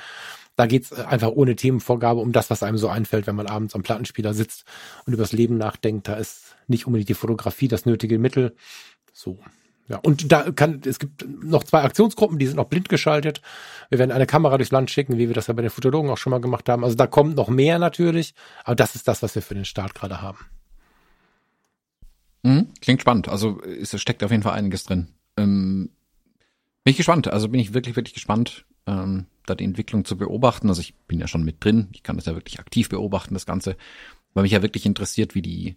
Da geht's äh, einfach ohne Themenvorgabe um das, was einem so einfällt, wenn man abends am Plattenspieler sitzt und übers Leben nachdenkt. Da ist nicht unbedingt die Fotografie das nötige Mittel. So. Ja, und da kann, es gibt noch zwei Aktionsgruppen, die sind noch blind geschaltet. Wir werden eine Kamera durchs Land schicken, wie wir das ja bei den Fotologen auch schon mal gemacht haben. Also da kommt noch mehr natürlich, aber das ist das, was wir für den Start gerade haben. Mhm, klingt spannend. Also es steckt auf jeden Fall einiges drin. Ähm, bin ich gespannt. Also bin ich wirklich, wirklich gespannt, ähm, da die Entwicklung zu beobachten. Also ich bin ja schon mit drin. Ich kann das ja wirklich aktiv beobachten, das Ganze. Weil mich ja wirklich interessiert, wie die,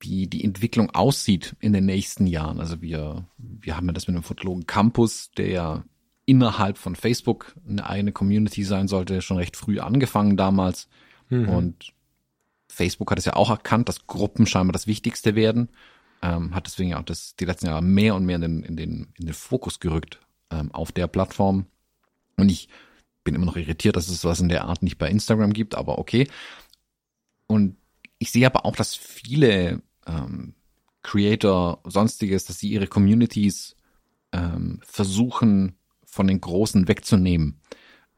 wie die Entwicklung aussieht in den nächsten Jahren. Also wir, wir haben ja das mit dem Fotologen Campus, der ja innerhalb von Facebook eine eigene Community sein sollte, schon recht früh angefangen damals. Mhm. Und Facebook hat es ja auch erkannt, dass Gruppen scheinbar das Wichtigste werden. Ähm, hat deswegen ja auch das, die letzten Jahre mehr und mehr in den, in den, in den Fokus gerückt ähm, auf der Plattform. Und ich bin immer noch irritiert, dass es sowas in der Art nicht bei Instagram gibt, aber okay. Und ich sehe aber auch, dass viele ähm, Creator, sonstiges, dass sie ihre Communities ähm, versuchen, von den Großen wegzunehmen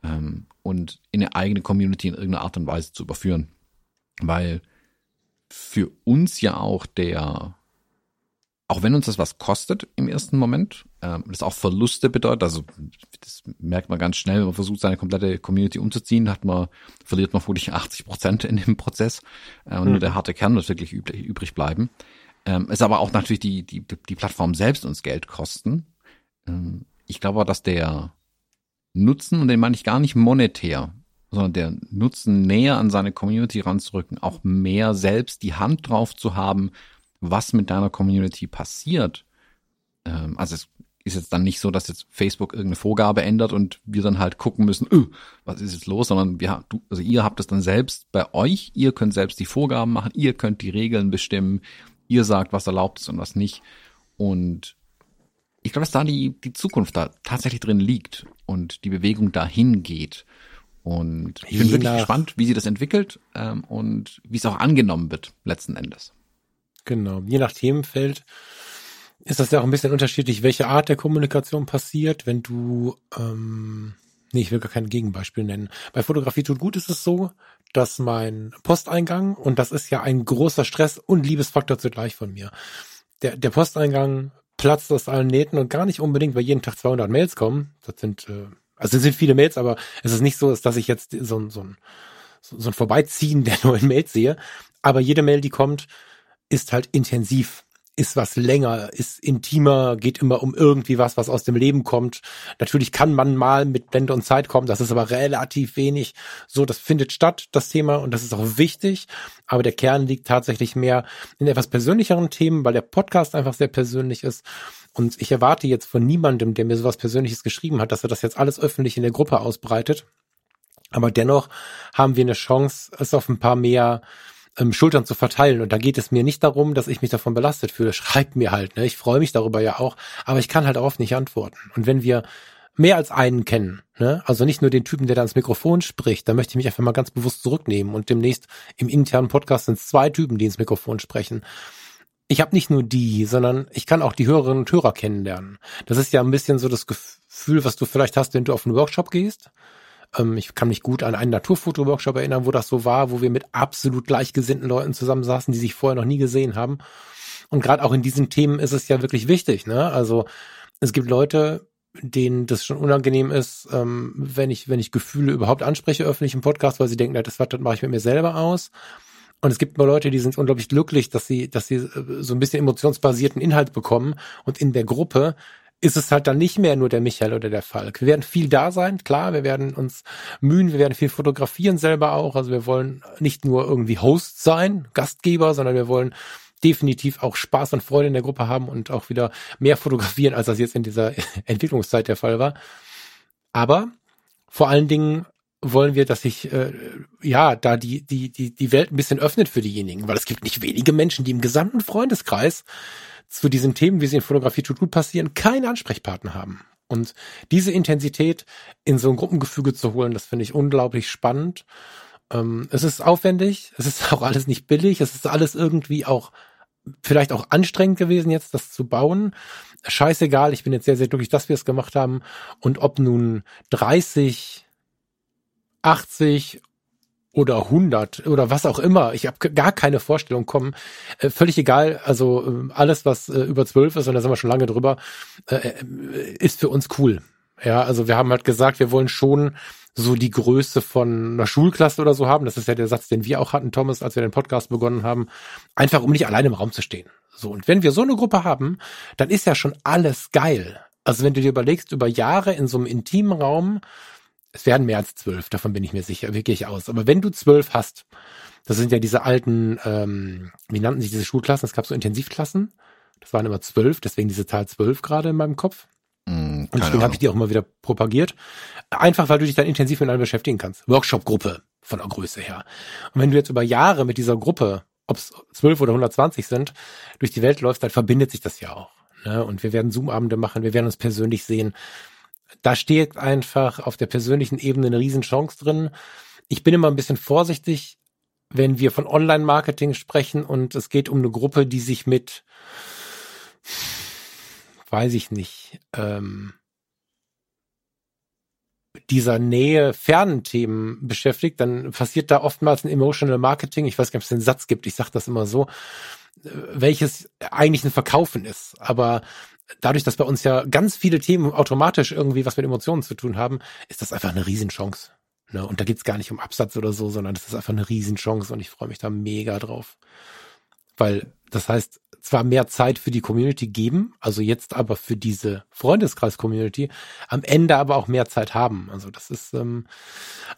ähm, und in eine eigene Community in irgendeiner Art und Weise zu überführen. Weil für uns ja auch der auch wenn uns das was kostet im ersten Moment, ähm, das auch Verluste bedeutet, also das merkt man ganz schnell, wenn man versucht, seine komplette Community umzuziehen, hat man, verliert man vermutlich 80 Prozent in dem Prozess äh, und mhm. nur der harte Kern wird wirklich übrig, übrig bleiben. Ähm, ist aber auch natürlich die, die, die Plattform selbst uns Geld kosten. Ähm, ich glaube, dass der Nutzen, und den meine ich gar nicht monetär, sondern der Nutzen näher an seine Community ranzurücken, auch mehr selbst die Hand drauf zu haben, was mit deiner Community passiert. Ähm, also es ist jetzt dann nicht so, dass jetzt Facebook irgendeine Vorgabe ändert und wir dann halt gucken müssen, öh, was ist jetzt los, sondern wir, du, also ihr habt es dann selbst bei euch, ihr könnt selbst die Vorgaben machen, ihr könnt die Regeln bestimmen, ihr sagt, was erlaubt ist und was nicht. Und ich glaube, dass da die, die Zukunft da tatsächlich drin liegt und die Bewegung dahin geht. Und ich bin wirklich gespannt, wie sie das entwickelt ähm, und wie es auch angenommen wird, letzten Endes. Genau. Je nach Themenfeld ist das ja auch ein bisschen unterschiedlich, welche Art der Kommunikation passiert. Wenn du, ähm, nee, ich will gar kein Gegenbeispiel nennen. Bei Fotografie tut gut ist es so, dass mein Posteingang, und das ist ja ein großer Stress und Liebesfaktor zugleich von mir, der, der Posteingang platzt aus allen Nähten und gar nicht unbedingt, weil jeden Tag 200 Mails kommen. Das sind, äh, also es sind viele Mails, aber es ist nicht so, dass ich jetzt so, so, ein, so ein Vorbeiziehen der <laughs> neuen Mails sehe. Aber jede Mail, die kommt, ist halt intensiv, ist was länger, ist intimer, geht immer um irgendwie was, was aus dem Leben kommt. Natürlich kann man mal mit Blende und Zeit kommen, das ist aber relativ wenig. So, das findet statt, das Thema, und das ist auch wichtig. Aber der Kern liegt tatsächlich mehr in etwas persönlicheren Themen, weil der Podcast einfach sehr persönlich ist. Und ich erwarte jetzt von niemandem, der mir sowas Persönliches geschrieben hat, dass er das jetzt alles öffentlich in der Gruppe ausbreitet. Aber dennoch haben wir eine Chance, es auf ein paar mehr ähm, Schultern zu verteilen. Und da geht es mir nicht darum, dass ich mich davon belastet fühle. Schreibt mir halt, ne? Ich freue mich darüber ja auch, aber ich kann halt oft nicht antworten. Und wenn wir mehr als einen kennen, ne? also nicht nur den Typen, der da ins Mikrofon spricht, da möchte ich mich einfach mal ganz bewusst zurücknehmen. Und demnächst im internen Podcast sind es zwei Typen, die ins Mikrofon sprechen. Ich habe nicht nur die, sondern ich kann auch die Hörerinnen und Hörer kennenlernen. Das ist ja ein bisschen so das Gefühl, was du vielleicht hast, wenn du auf einen Workshop gehst ähm, ich kann mich gut an einen Naturfoto-Workshop erinnern, wo das so war, wo wir mit absolut gleichgesinnten Leuten zusammensaßen, die sich vorher noch nie gesehen haben. Und gerade auch in diesen Themen ist es ja wirklich wichtig. Ne? Also es gibt Leute, denen das schon unangenehm ist, ähm, wenn ich, wenn ich Gefühle überhaupt anspreche öffentlich im Podcast, weil sie denken, das, das mache ich mit mir selber aus. Und es gibt mal Leute, die sind unglaublich glücklich, dass sie, dass sie äh, so ein bisschen emotionsbasierten Inhalt bekommen. Und in der Gruppe ist es halt dann nicht mehr nur der Michael oder der Falk. Wir werden viel da sein, klar, wir werden uns mühen, wir werden viel fotografieren selber auch. Also wir wollen nicht nur irgendwie Host sein, Gastgeber, sondern wir wollen definitiv auch Spaß und Freude in der Gruppe haben und auch wieder mehr fotografieren, als das jetzt in dieser <laughs> Entwicklungszeit der Fall war. Aber vor allen Dingen wollen wir, dass sich äh, ja da die die die die Welt ein bisschen öffnet für diejenigen, weil es gibt nicht wenige Menschen, die im gesamten Freundeskreis zu diesen Themen, wie sie in Fotografie tut gut passieren, keinen Ansprechpartner haben. Und diese Intensität in so ein Gruppengefüge zu holen, das finde ich unglaublich spannend. Ähm, es ist aufwendig, es ist <laughs> auch alles nicht billig, es ist alles irgendwie auch vielleicht auch anstrengend gewesen, jetzt das zu bauen. Scheißegal, ich bin jetzt sehr, sehr glücklich, dass wir es gemacht haben. Und ob nun 30, 80 oder 100 oder was auch immer, ich habe gar keine Vorstellung kommen. Äh, völlig egal, also äh, alles, was äh, über 12 ist, und da sind wir schon lange drüber, äh, äh, ist für uns cool. Ja, also wir haben halt gesagt, wir wollen schon so die Größe von einer Schulklasse oder so haben. Das ist ja der Satz, den wir auch hatten, Thomas, als wir den Podcast begonnen haben. Einfach, um nicht alleine im Raum zu stehen. So. Und wenn wir so eine Gruppe haben, dann ist ja schon alles geil. Also wenn du dir überlegst, über Jahre in so einem intimen Raum, es werden mehr als zwölf, davon bin ich mir sicher, wie gehe ich aus. Aber wenn du zwölf hast, das sind ja diese alten, ähm, wie nannten sich diese Schulklassen? Es gab so Intensivklassen. Das waren immer zwölf, deswegen diese Zahl zwölf gerade in meinem Kopf. Mm, und deswegen habe ich die auch immer wieder propagiert. Einfach, weil du dich dann intensiv mit einem beschäftigen kannst. Workshop-Gruppe von der Größe her. Und wenn du jetzt über Jahre mit dieser Gruppe, ob es 12 oder 120 sind, durch die Welt läufst, dann verbindet sich das ja auch. Ne? Und wir werden Zoom-Abende machen, wir werden uns persönlich sehen. Da steht einfach auf der persönlichen Ebene eine Riesenchance drin. Ich bin immer ein bisschen vorsichtig, wenn wir von Online-Marketing sprechen und es geht um eine Gruppe, die sich mit weiß ich nicht, ähm, dieser Nähe fernen Themen beschäftigt, dann passiert da oftmals ein Emotional Marketing. Ich weiß gar nicht, ob es einen Satz gibt, ich sage das immer so, äh, welches eigentlich ein Verkaufen ist. Aber dadurch, dass bei uns ja ganz viele Themen automatisch irgendwie was mit Emotionen zu tun haben, ist das einfach eine Riesenchance. Ne? Und da geht's gar nicht um Absatz oder so, sondern das ist einfach eine Riesenchance und ich freue mich da mega drauf. Weil das heißt, zwar mehr Zeit für die Community geben, also jetzt aber für diese Freundeskreis-Community, am Ende aber auch mehr Zeit haben. Also das ist ähm,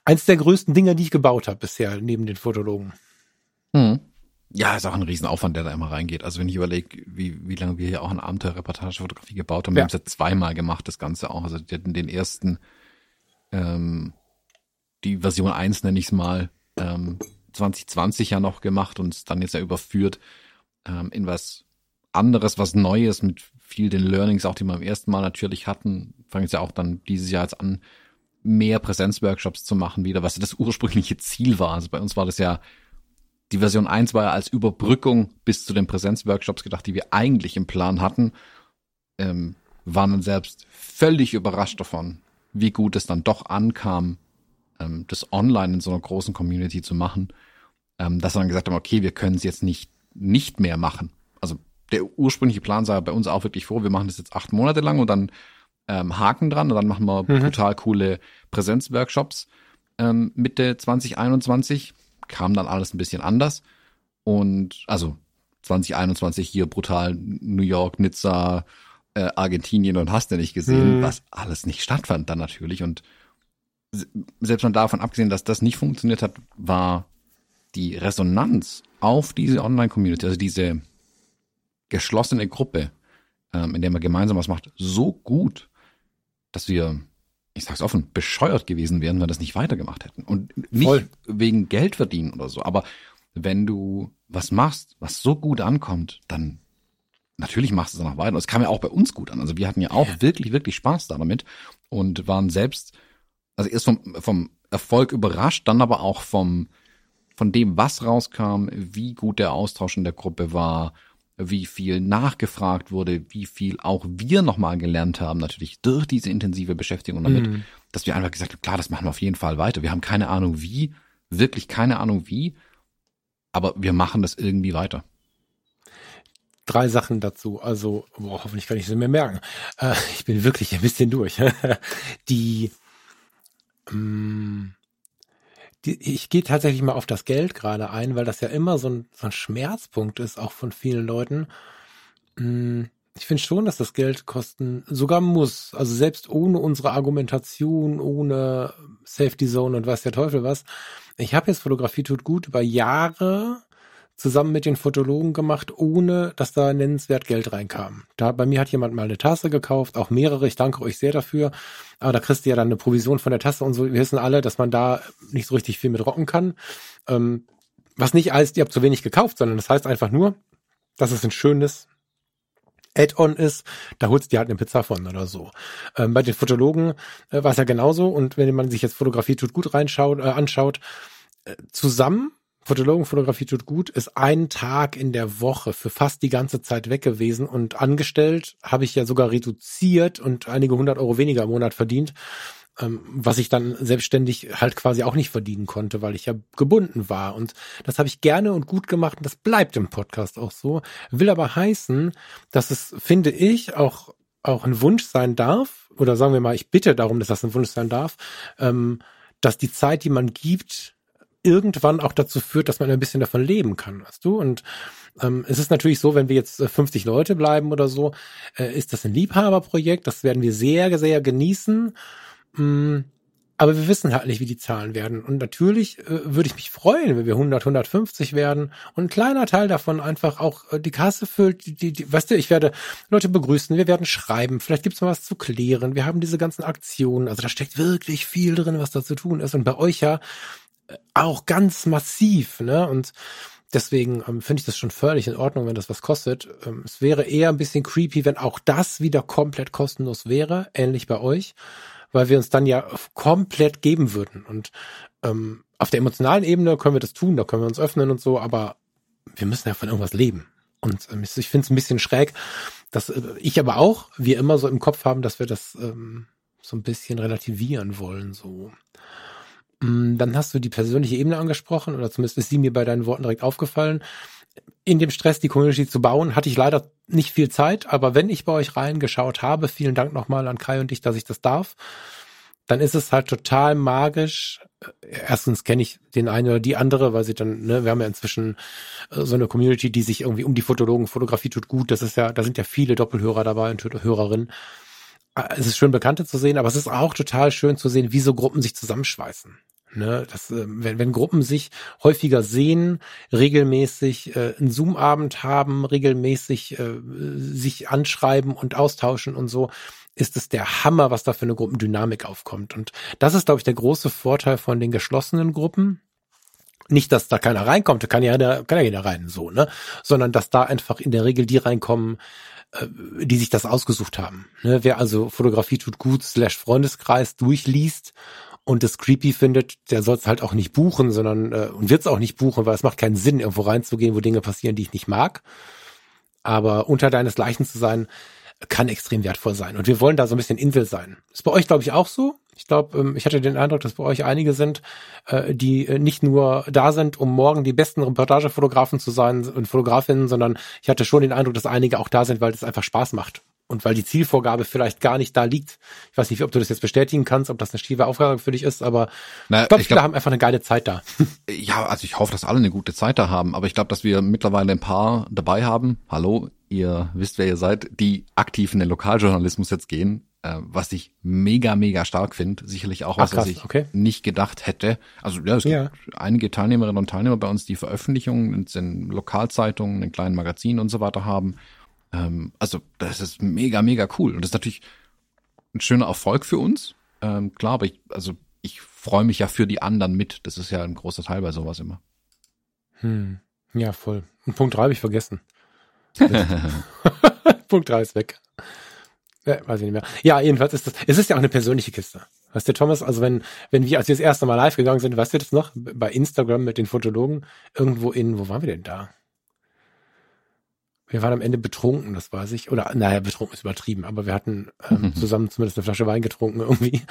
eins der größten Dinge, die ich gebaut habe bisher, neben den Fotologen. Hm. Ja, ist auch ein Riesenaufwand, der da immer reingeht. Also wenn ich überlege, wie, wie lange wir hier auch eine Abenteuerreportagefotografie gebaut haben, ja. wir haben es ja zweimal gemacht, das Ganze auch. Also die hatten den ersten, ähm, die Version 1 nenne ich es mal, ähm, 2020 ja noch gemacht und dann jetzt ja überführt ähm, in was anderes, was Neues mit viel den Learnings, auch die wir beim ersten Mal natürlich hatten, fangen jetzt ja auch dann dieses Jahr jetzt an, mehr Präsenzworkshops zu machen wieder, was das ursprüngliche Ziel war. Also bei uns war das ja, die Version 1 war ja als Überbrückung bis zu den Präsenzworkshops gedacht, die wir eigentlich im Plan hatten, ähm, waren dann selbst völlig überrascht davon, wie gut es dann doch ankam, ähm, das online in so einer großen Community zu machen, ähm, dass wir dann gesagt haben, okay, wir können es jetzt nicht nicht mehr machen. Also der ursprüngliche Plan sah bei uns auch wirklich vor, wir machen das jetzt acht Monate lang und dann ähm, Haken dran und dann machen wir mhm. total coole Präsenzworkshops. Ähm, Mitte 2021 kam dann alles ein bisschen anders und also 2021 hier brutal New York, Nizza, äh, Argentinien und hast du nicht gesehen, mhm. was alles nicht stattfand dann natürlich und selbst mal davon abgesehen, dass das nicht funktioniert hat, war die Resonanz auf diese Online-Community, also diese geschlossene Gruppe, ähm, in der man gemeinsam was macht, so gut, dass wir, ich sag's offen, bescheuert gewesen wären, wenn wir das nicht weitergemacht hätten. Und nicht Voll. wegen Geld verdienen oder so, aber wenn du was machst, was so gut ankommt, dann natürlich machst du es danach weiter. Und es kam ja auch bei uns gut an. Also wir hatten ja auch wirklich, wirklich Spaß damit und waren selbst, also erst vom, vom Erfolg überrascht, dann aber auch vom, von dem, was rauskam, wie gut der Austausch in der Gruppe war, wie viel nachgefragt wurde, wie viel auch wir nochmal gelernt haben, natürlich durch diese intensive Beschäftigung damit, mhm. dass wir einfach gesagt haben, klar, das machen wir auf jeden Fall weiter. Wir haben keine Ahnung wie, wirklich keine Ahnung wie, aber wir machen das irgendwie weiter. drei Sachen dazu. Also, boah, hoffentlich kann ich sie mir merken. Äh, ich bin wirklich ein bisschen durch. <laughs> die, ähm, die, ich gehe tatsächlich mal auf das Geld gerade ein, weil das ja immer so ein, so ein Schmerzpunkt ist, auch von vielen Leuten. Mm, ich finde schon, dass das Geld kosten sogar muss. Also selbst ohne unsere Argumentation, ohne Safety Zone und weiß der Teufel was. Ich habe jetzt Fotografie tut gut über Jahre zusammen mit den Fotologen gemacht, ohne dass da nennenswert Geld reinkam. Da bei mir hat jemand mal eine Tasse gekauft, auch mehrere. Ich danke euch sehr dafür. Aber da kriegst du ja dann eine Provision von der Tasse und so. Wir wissen alle, dass man da nicht so richtig viel mit rocken kann. Ähm, was nicht heißt, ihr habt zu wenig gekauft, sondern das heißt einfach nur, dass es ein schönes Add-on ist, da holst du dir halt eine Pizza von oder so. Ähm, bei den Fotologen äh, war es ja genauso und wenn man sich jetzt Fotografie tut gut reinschaut, äh, anschaut, äh, zusammen Fotologenfotografie tut gut, ist ein Tag in der Woche für fast die ganze Zeit weg gewesen und angestellt habe ich ja sogar reduziert und einige hundert Euro weniger im Monat verdient, ähm, was ich dann selbstständig halt quasi auch nicht verdienen konnte, weil ich ja gebunden war. Und das habe ich gerne und gut gemacht und das bleibt im Podcast auch so. Will aber heißen, dass es, finde ich, auch auch ein Wunsch sein darf, oder sagen wir mal, ich bitte darum, dass das ein Wunsch sein darf, ähm, dass die Zeit, die man gibt, irgendwann auch dazu führt, dass man ein bisschen davon leben kann, weißt du? Und ähm, es ist natürlich so, wenn wir jetzt 50 äh, Leute bleiben oder so, äh, ist das ein Liebhaberprojekt, das werden wir sehr, sehr genießen. Mm, aber wir wissen halt nicht, wie die Zahlen werden. Und natürlich äh, würde ich mich freuen, wenn wir 100, 150 werden und ein kleiner Teil davon einfach auch äh, die Kasse füllt. Die, die, die, weißt du, ich werde Leute begrüßen, wir werden schreiben, vielleicht gibt's noch was zu klären. Wir haben diese ganzen Aktionen. Also da steckt wirklich viel drin, was da zu tun ist. Und bei euch ja auch ganz massiv, ne? Und deswegen ähm, finde ich das schon völlig in Ordnung, wenn das was kostet. Ähm, es wäre eher ein bisschen creepy, wenn auch das wieder komplett kostenlos wäre, ähnlich bei euch, weil wir uns dann ja komplett geben würden. Und ähm, auf der emotionalen Ebene können wir das tun, da können wir uns öffnen und so, aber wir müssen ja von irgendwas leben. Und ähm, ich finde es ein bisschen schräg, dass äh, ich aber auch, wir immer so im Kopf haben, dass wir das ähm, so ein bisschen relativieren wollen, so. Mm, dann hast du die persönliche Ebene angesprochen, oder zumindest ist sie mir bei deinen Worten direkt aufgefallen. In dem Stress, die Community zu bauen, hatte ich leider nicht viel Zeit, aber wenn ich bei euch reingeschaut habe, vielen Dank nochmal an Kai und dich, dass ich das darf, dann ist es halt total magisch. Erstens kenne ich den einen oder die andere, weil sie dann, ne, wir haben ja inzwischen äh, so eine Community, die sich irgendwie um die Fotologen, Fotografie tut gut. Das ist ja, da sind ja viele Doppelhörer dabei und Hörerinnen. Äh, es ist schön Bekannte zu sehen, aber es ist auch total schön zu sehen, wie so Gruppen sich zusammenschweißen. Ne, das, äh, wenn, wenn Gruppen sich häufiger sehen, regelmäßig äh, einen Zoom-Abend haben, regelmäßig äh, sich anschreiben und austauschen und so, ist es der Hammer, was da für eine Gruppendynamik aufkommt. Und das ist, glaube ich, der große Vorteil von den geschlossenen Gruppen. Nicht, dass da keiner reinkommt, da kann ja, da kann ja jeder rein, so, ne? Sondern dass da einfach in der Regel die reinkommen, die sich das ausgesucht haben. Ne? Wer also Fotografie tut gut slash Freundeskreis durchliest und das creepy findet, der soll es halt auch nicht buchen, sondern äh, und wird es auch nicht buchen, weil es macht keinen Sinn, irgendwo reinzugehen, wo Dinge passieren, die ich nicht mag. Aber unter deines Leichen zu sein, kann extrem wertvoll sein. Und wir wollen da so ein bisschen Insel sein. Ist bei euch, glaube ich, auch so. Ich glaube, ähm, ich hatte den Eindruck, dass bei euch einige sind, äh, die äh, nicht nur da sind, um morgen die besten Reportagefotografen zu sein und Fotografinnen, sondern ich hatte schon den Eindruck, dass einige auch da sind, weil es einfach Spaß macht und weil die Zielvorgabe vielleicht gar nicht da liegt. Ich weiß nicht, ob du das jetzt bestätigen kannst, ob das eine schiefe Aufgabe für dich ist, aber naja, ich glaube, viele glaub, haben einfach eine geile Zeit da. <laughs> Ja, also ich hoffe, dass alle eine gute Zeit da haben, aber ich glaube, dass wir mittlerweile ein paar dabei haben. Hallo, ihr wisst, wer ihr seid, die aktiv in den Lokaljournalismus jetzt gehen, äh, was ich mega, mega stark finde. Sicherlich auch was, Ach, krass, was ich okay. nicht gedacht hätte. Also ja, es ja. gibt einige Teilnehmerinnen und Teilnehmer bei uns, die Veröffentlichungen in Lokalzeitungen, in kleinen Magazinen und so weiter haben ähm, also das ist mega, mega cool. Und das ist natürlich ein schöner Erfolg für uns. Ähm, klar, aber ich, also ich freue mich ja für die anderen mit. Das ist ja ein großer Teil bei sowas immer. Hm. Ja, voll. Und Punkt drei habe ich vergessen. <laughs> <laughs> Punkt drei ist weg. Ja, weiß ich nicht mehr. Ja, jedenfalls ist das, es ist ja auch eine persönliche Kiste. Weißt du, Thomas, also wenn, wenn wir, als wir das erste Mal live gegangen sind, weißt du das noch? Bei Instagram mit den Fotologen, irgendwo in, wo waren wir denn da? Wir waren am Ende betrunken, das weiß ich. Oder, naja, betrunken ist übertrieben, aber wir hatten ähm, mhm. zusammen zumindest eine Flasche Wein getrunken irgendwie.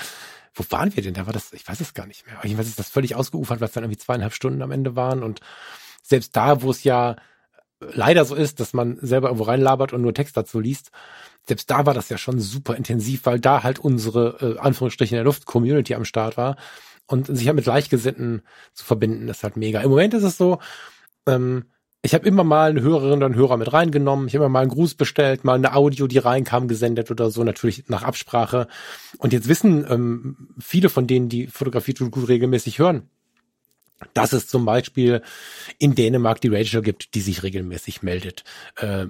Wo waren wir denn? Da war das, ich weiß es gar nicht mehr. Aber jedenfalls ist das völlig ausgeufert, weil es dann irgendwie zweieinhalb Stunden am Ende waren. Und selbst da, wo es ja leider so ist, dass man selber irgendwo reinlabert und nur Text dazu liest. Selbst da war das ja schon super intensiv, weil da halt unsere, äh, Anführungsstriche in der Luft, Community am Start war. Und sich halt mit Gleichgesinnten zu verbinden, ist halt mega. Im Moment ist es so, ähm, ich habe immer mal eine Hörerin oder einen Hörer mit reingenommen. Ich habe immer mal einen Gruß bestellt, mal eine Audio, die reinkam, gesendet oder so, natürlich nach Absprache. Und jetzt wissen ähm, viele von denen, die Fotografie tut gut regelmäßig hören, dass es zum Beispiel in Dänemark die Rachel gibt, die sich regelmäßig meldet. Äh,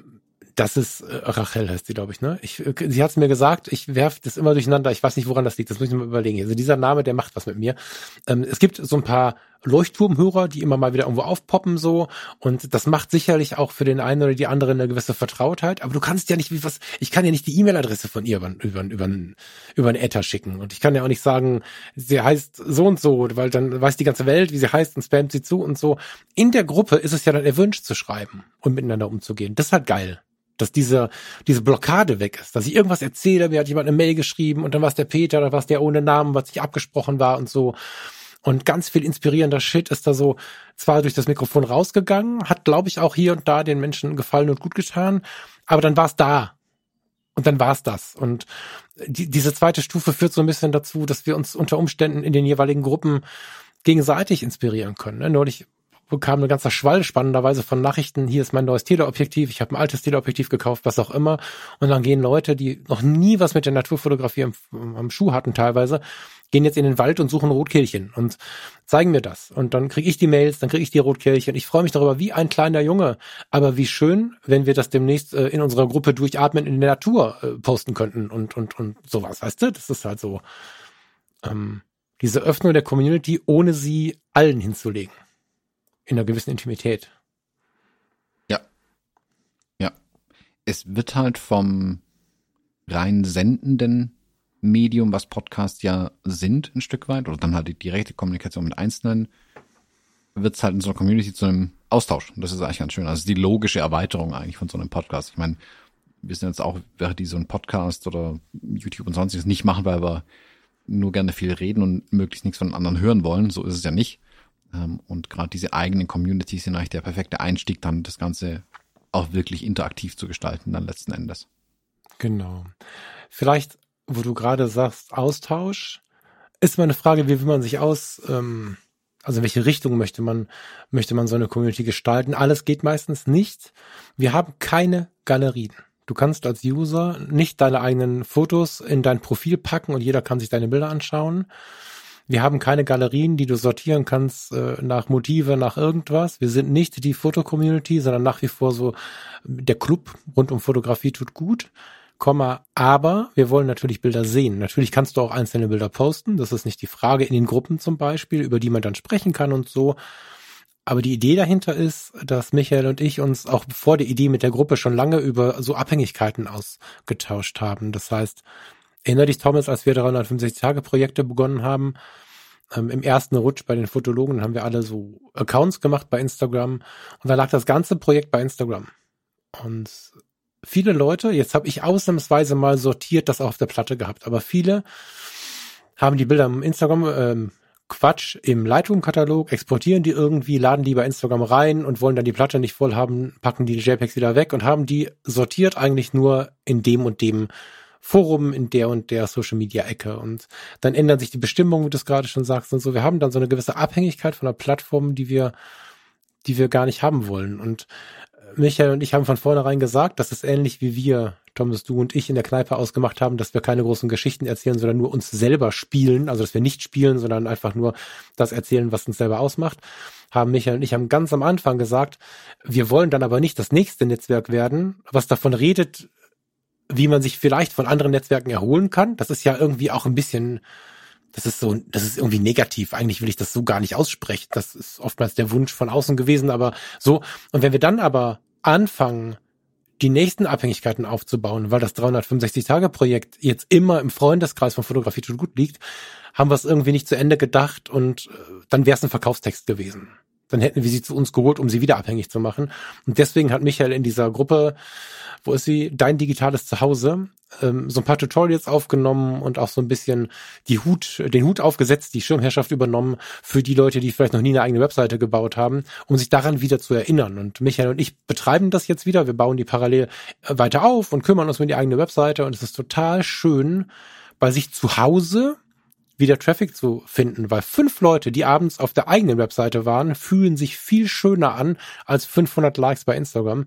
das ist äh, Rachel heißt sie, glaube ich, ne? Ich, äh, sie hat es mir gesagt, ich werf das immer durcheinander, ich weiß nicht, woran das liegt, das muss ich mir überlegen. Also dieser Name, der macht was mit mir. Ähm, es gibt so ein paar Leuchtturmhörer, die immer mal wieder irgendwo aufpoppen so und das macht sicherlich auch für den einen oder die andere eine gewisse Vertrautheit, aber du kannst ja nicht wie was, ich kann ja nicht die E-Mail-Adresse von ihr über, über, über, über einen Ether schicken und ich kann ja auch nicht sagen, sie heißt so und so, weil dann weiß die ganze Welt, wie sie heißt und spammt sie zu und so. In der Gruppe ist es ja dann erwünscht zu schreiben und miteinander umzugehen. Das ist halt geil dass diese, diese Blockade weg ist, dass ich irgendwas erzähle, mir hat jemand eine Mail geschrieben und dann war es der Peter, dann war es der ohne Namen, was nicht abgesprochen war und so. Und ganz viel inspirierender Shit ist da so zwar durch das Mikrofon rausgegangen, hat, glaube ich, auch hier und da den Menschen gefallen und gut getan, aber dann war es da. Und dann war es das. Und die, diese zweite Stufe führt so ein bisschen dazu, dass wir uns unter Umständen in den jeweiligen Gruppen gegenseitig inspirieren können. Ne? Neulich bekam eine ganze Schwall spannenderweise von Nachrichten, hier ist mein neues Teleobjektiv, ich habe ein altes Teleobjektiv gekauft, was auch immer. Und dann gehen Leute, die noch nie was mit der Naturfotografie am, am Schuh hatten teilweise, gehen jetzt in den Wald und suchen Rotkehlchen und zeigen mir das. Und dann kriege ich die Mails, dann kriege ich die Rotkehlchen. Ich freue mich darüber wie ein kleiner Junge. Aber wie schön, wenn wir das demnächst äh, in unserer Gruppe durchatmen in der Natur äh, posten könnten und, und, und sowas, weißt du? Das ist halt so ähm, diese Öffnung der Community, ohne sie allen hinzulegen in einer gewissen Intimität. Ja. Ja. Es wird halt vom rein sendenden Medium, was Podcasts ja sind, ein Stück weit, oder dann halt die direkte Kommunikation mit Einzelnen, wird es halt in so einer Community zu einem Austausch. Und das ist eigentlich ganz schön. Also die logische Erweiterung eigentlich von so einem Podcast. Ich meine, wir sind jetzt auch, während die so einen Podcast oder YouTube und sonstiges nicht machen, weil wir nur gerne viel reden und möglichst nichts von anderen hören wollen. So ist es ja nicht. Ähm, und gerade diese eigenen Communities sind eigentlich der perfekte Einstieg, dann das Ganze auch wirklich interaktiv zu gestalten, dann letzten Endes. Genau. Vielleicht, wo du gerade sagst, Austausch, ist mal eine Frage, wie will man sich aus, ähm, also in welche Richtung möchte man, möchte man so eine Community gestalten? Alles geht meistens nicht. Wir haben keine Galerien. Du kannst als User nicht deine eigenen Fotos in dein Profil packen und jeder kann sich deine Bilder anschauen. Wir haben keine Galerien, die du sortieren kannst äh, nach Motive, nach irgendwas. Wir sind nicht die Foto-Community, sondern nach wie vor so der Club rund um Fotografie tut gut. Komma, aber wir wollen natürlich Bilder sehen. Natürlich kannst du auch einzelne Bilder posten. Das ist nicht die Frage in den Gruppen zum Beispiel, über die man dann sprechen kann und so. Aber die Idee dahinter ist, dass Michael und ich uns auch vor der Idee mit der Gruppe schon lange über so Abhängigkeiten ausgetauscht haben. Das heißt, Erinner dich, Thomas, als wir 365-Tage-Projekte begonnen haben, ähm, im ersten Rutsch bei den Fotologen haben wir alle so Accounts gemacht bei Instagram und da lag das ganze Projekt bei Instagram. Und viele Leute, jetzt habe ich ausnahmsweise mal sortiert das auf der Platte gehabt, aber viele haben die Bilder im Instagram ähm, Quatsch im Lightroom-Katalog, exportieren die irgendwie, laden die bei Instagram rein und wollen dann die Platte nicht voll haben, packen die JPEGs wieder weg und haben die sortiert eigentlich nur in dem und dem Forum in der und der Social Media Ecke und dann ändern sich die Bestimmungen, wie du es gerade schon sagst und so. Wir haben dann so eine gewisse Abhängigkeit von der Plattform, die wir, die wir gar nicht haben wollen. Und Michael und ich haben von vornherein gesagt, das ist ähnlich wie wir, Thomas, du und ich in der Kneipe ausgemacht haben, dass wir keine großen Geschichten erzählen, sondern nur uns selber spielen. Also, dass wir nicht spielen, sondern einfach nur das erzählen, was uns selber ausmacht. Haben Michael und ich haben ganz am Anfang gesagt, wir wollen dann aber nicht das nächste Netzwerk werden, was davon redet, wie man sich vielleicht von anderen Netzwerken erholen kann. Das ist ja irgendwie auch ein bisschen, das ist so, das ist irgendwie negativ. Eigentlich will ich das so gar nicht aussprechen. Das ist oftmals der Wunsch von außen gewesen, aber so. Und wenn wir dann aber anfangen, die nächsten Abhängigkeiten aufzubauen, weil das 365-Tage-Projekt jetzt immer im Freundeskreis von Fotografie tut gut liegt, haben wir es irgendwie nicht zu Ende gedacht und äh, dann wäre es ein Verkaufstext gewesen. Dann hätten wir sie zu uns geholt, um sie wieder abhängig zu machen. Und deswegen hat Michael in dieser Gruppe, wo ist sie, dein digitales Zuhause, ähm, so ein paar Tutorials aufgenommen und auch so ein bisschen die Hut, den Hut aufgesetzt, die Schirmherrschaft übernommen für die Leute, die vielleicht noch nie eine eigene Webseite gebaut haben, um sich daran wieder zu erinnern. Und Michael und ich betreiben das jetzt wieder. Wir bauen die parallel äh, weiter auf und kümmern uns um die eigene Webseite. Und es ist total schön, bei sich zu Hause wieder Traffic zu finden, weil fünf Leute, die abends auf der eigenen Webseite waren, fühlen sich viel schöner an als 500 Likes bei Instagram.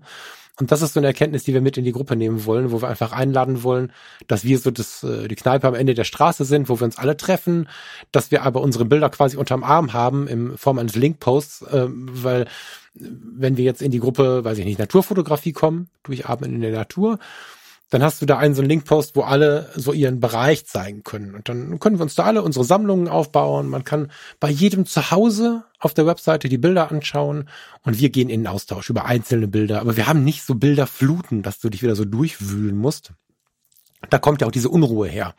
Und das ist so eine Erkenntnis, die wir mit in die Gruppe nehmen wollen, wo wir einfach einladen wollen, dass wir so das, äh, die Kneipe am Ende der Straße sind, wo wir uns alle treffen, dass wir aber unsere Bilder quasi unterm Arm haben in Form eines Linkposts, äh, weil wenn wir jetzt in die Gruppe, weiß ich nicht, Naturfotografie kommen, durchatmen in der Natur, dann hast du da einen so einen Linkpost, wo alle so ihren Bereich zeigen können. Und dann können wir uns da alle unsere Sammlungen aufbauen. Man kann bei jedem zu Hause auf der Webseite die Bilder anschauen und wir gehen in den Austausch über einzelne Bilder. Aber wir haben nicht so Bilderfluten, dass du dich wieder so durchwühlen musst. Da kommt ja auch diese Unruhe her.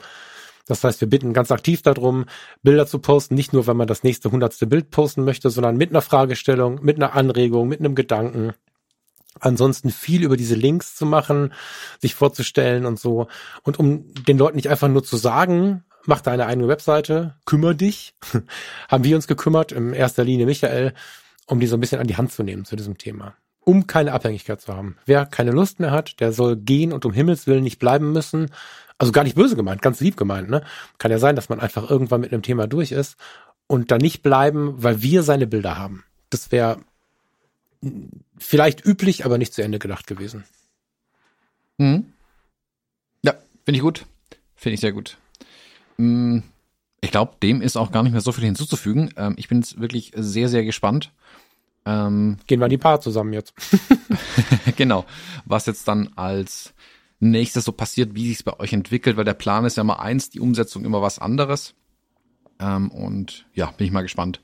Das heißt, wir bitten ganz aktiv darum, Bilder zu posten, nicht nur, wenn man das nächste hundertste Bild posten möchte, sondern mit einer Fragestellung, mit einer Anregung, mit einem Gedanken ansonsten viel über diese Links zu machen, sich vorzustellen und so. Und um den Leuten nicht einfach nur zu sagen, mach deine eigene Webseite, kümmer dich, <laughs> haben wir uns gekümmert, in erster Linie Michael, um die so ein bisschen an die Hand zu nehmen zu diesem Thema. Um keine Abhängigkeit zu haben. Wer keine Lust mehr hat, der soll gehen und um Himmels Willen nicht bleiben müssen. Also gar nicht böse gemeint, ganz lieb gemeint, ne? Kann ja sein, dass man einfach irgendwann mit einem Thema durch ist und da nicht bleiben, weil wir seine Bilder haben. Das wäre vielleicht üblich, aber nicht zu Ende gedacht gewesen. Mhm. Ja, finde ich gut. Finde ich sehr gut. Mm, ich glaube, dem ist auch gar nicht mehr so viel hinzuzufügen. Ähm, ich bin jetzt wirklich sehr, sehr gespannt. Ähm, Gehen wir in die Paar zusammen jetzt. <laughs> genau. Was jetzt dann als nächstes so passiert, wie sich es bei euch entwickelt, weil der Plan ist ja immer eins, die Umsetzung immer was anderes. Ähm, und ja, bin ich mal gespannt,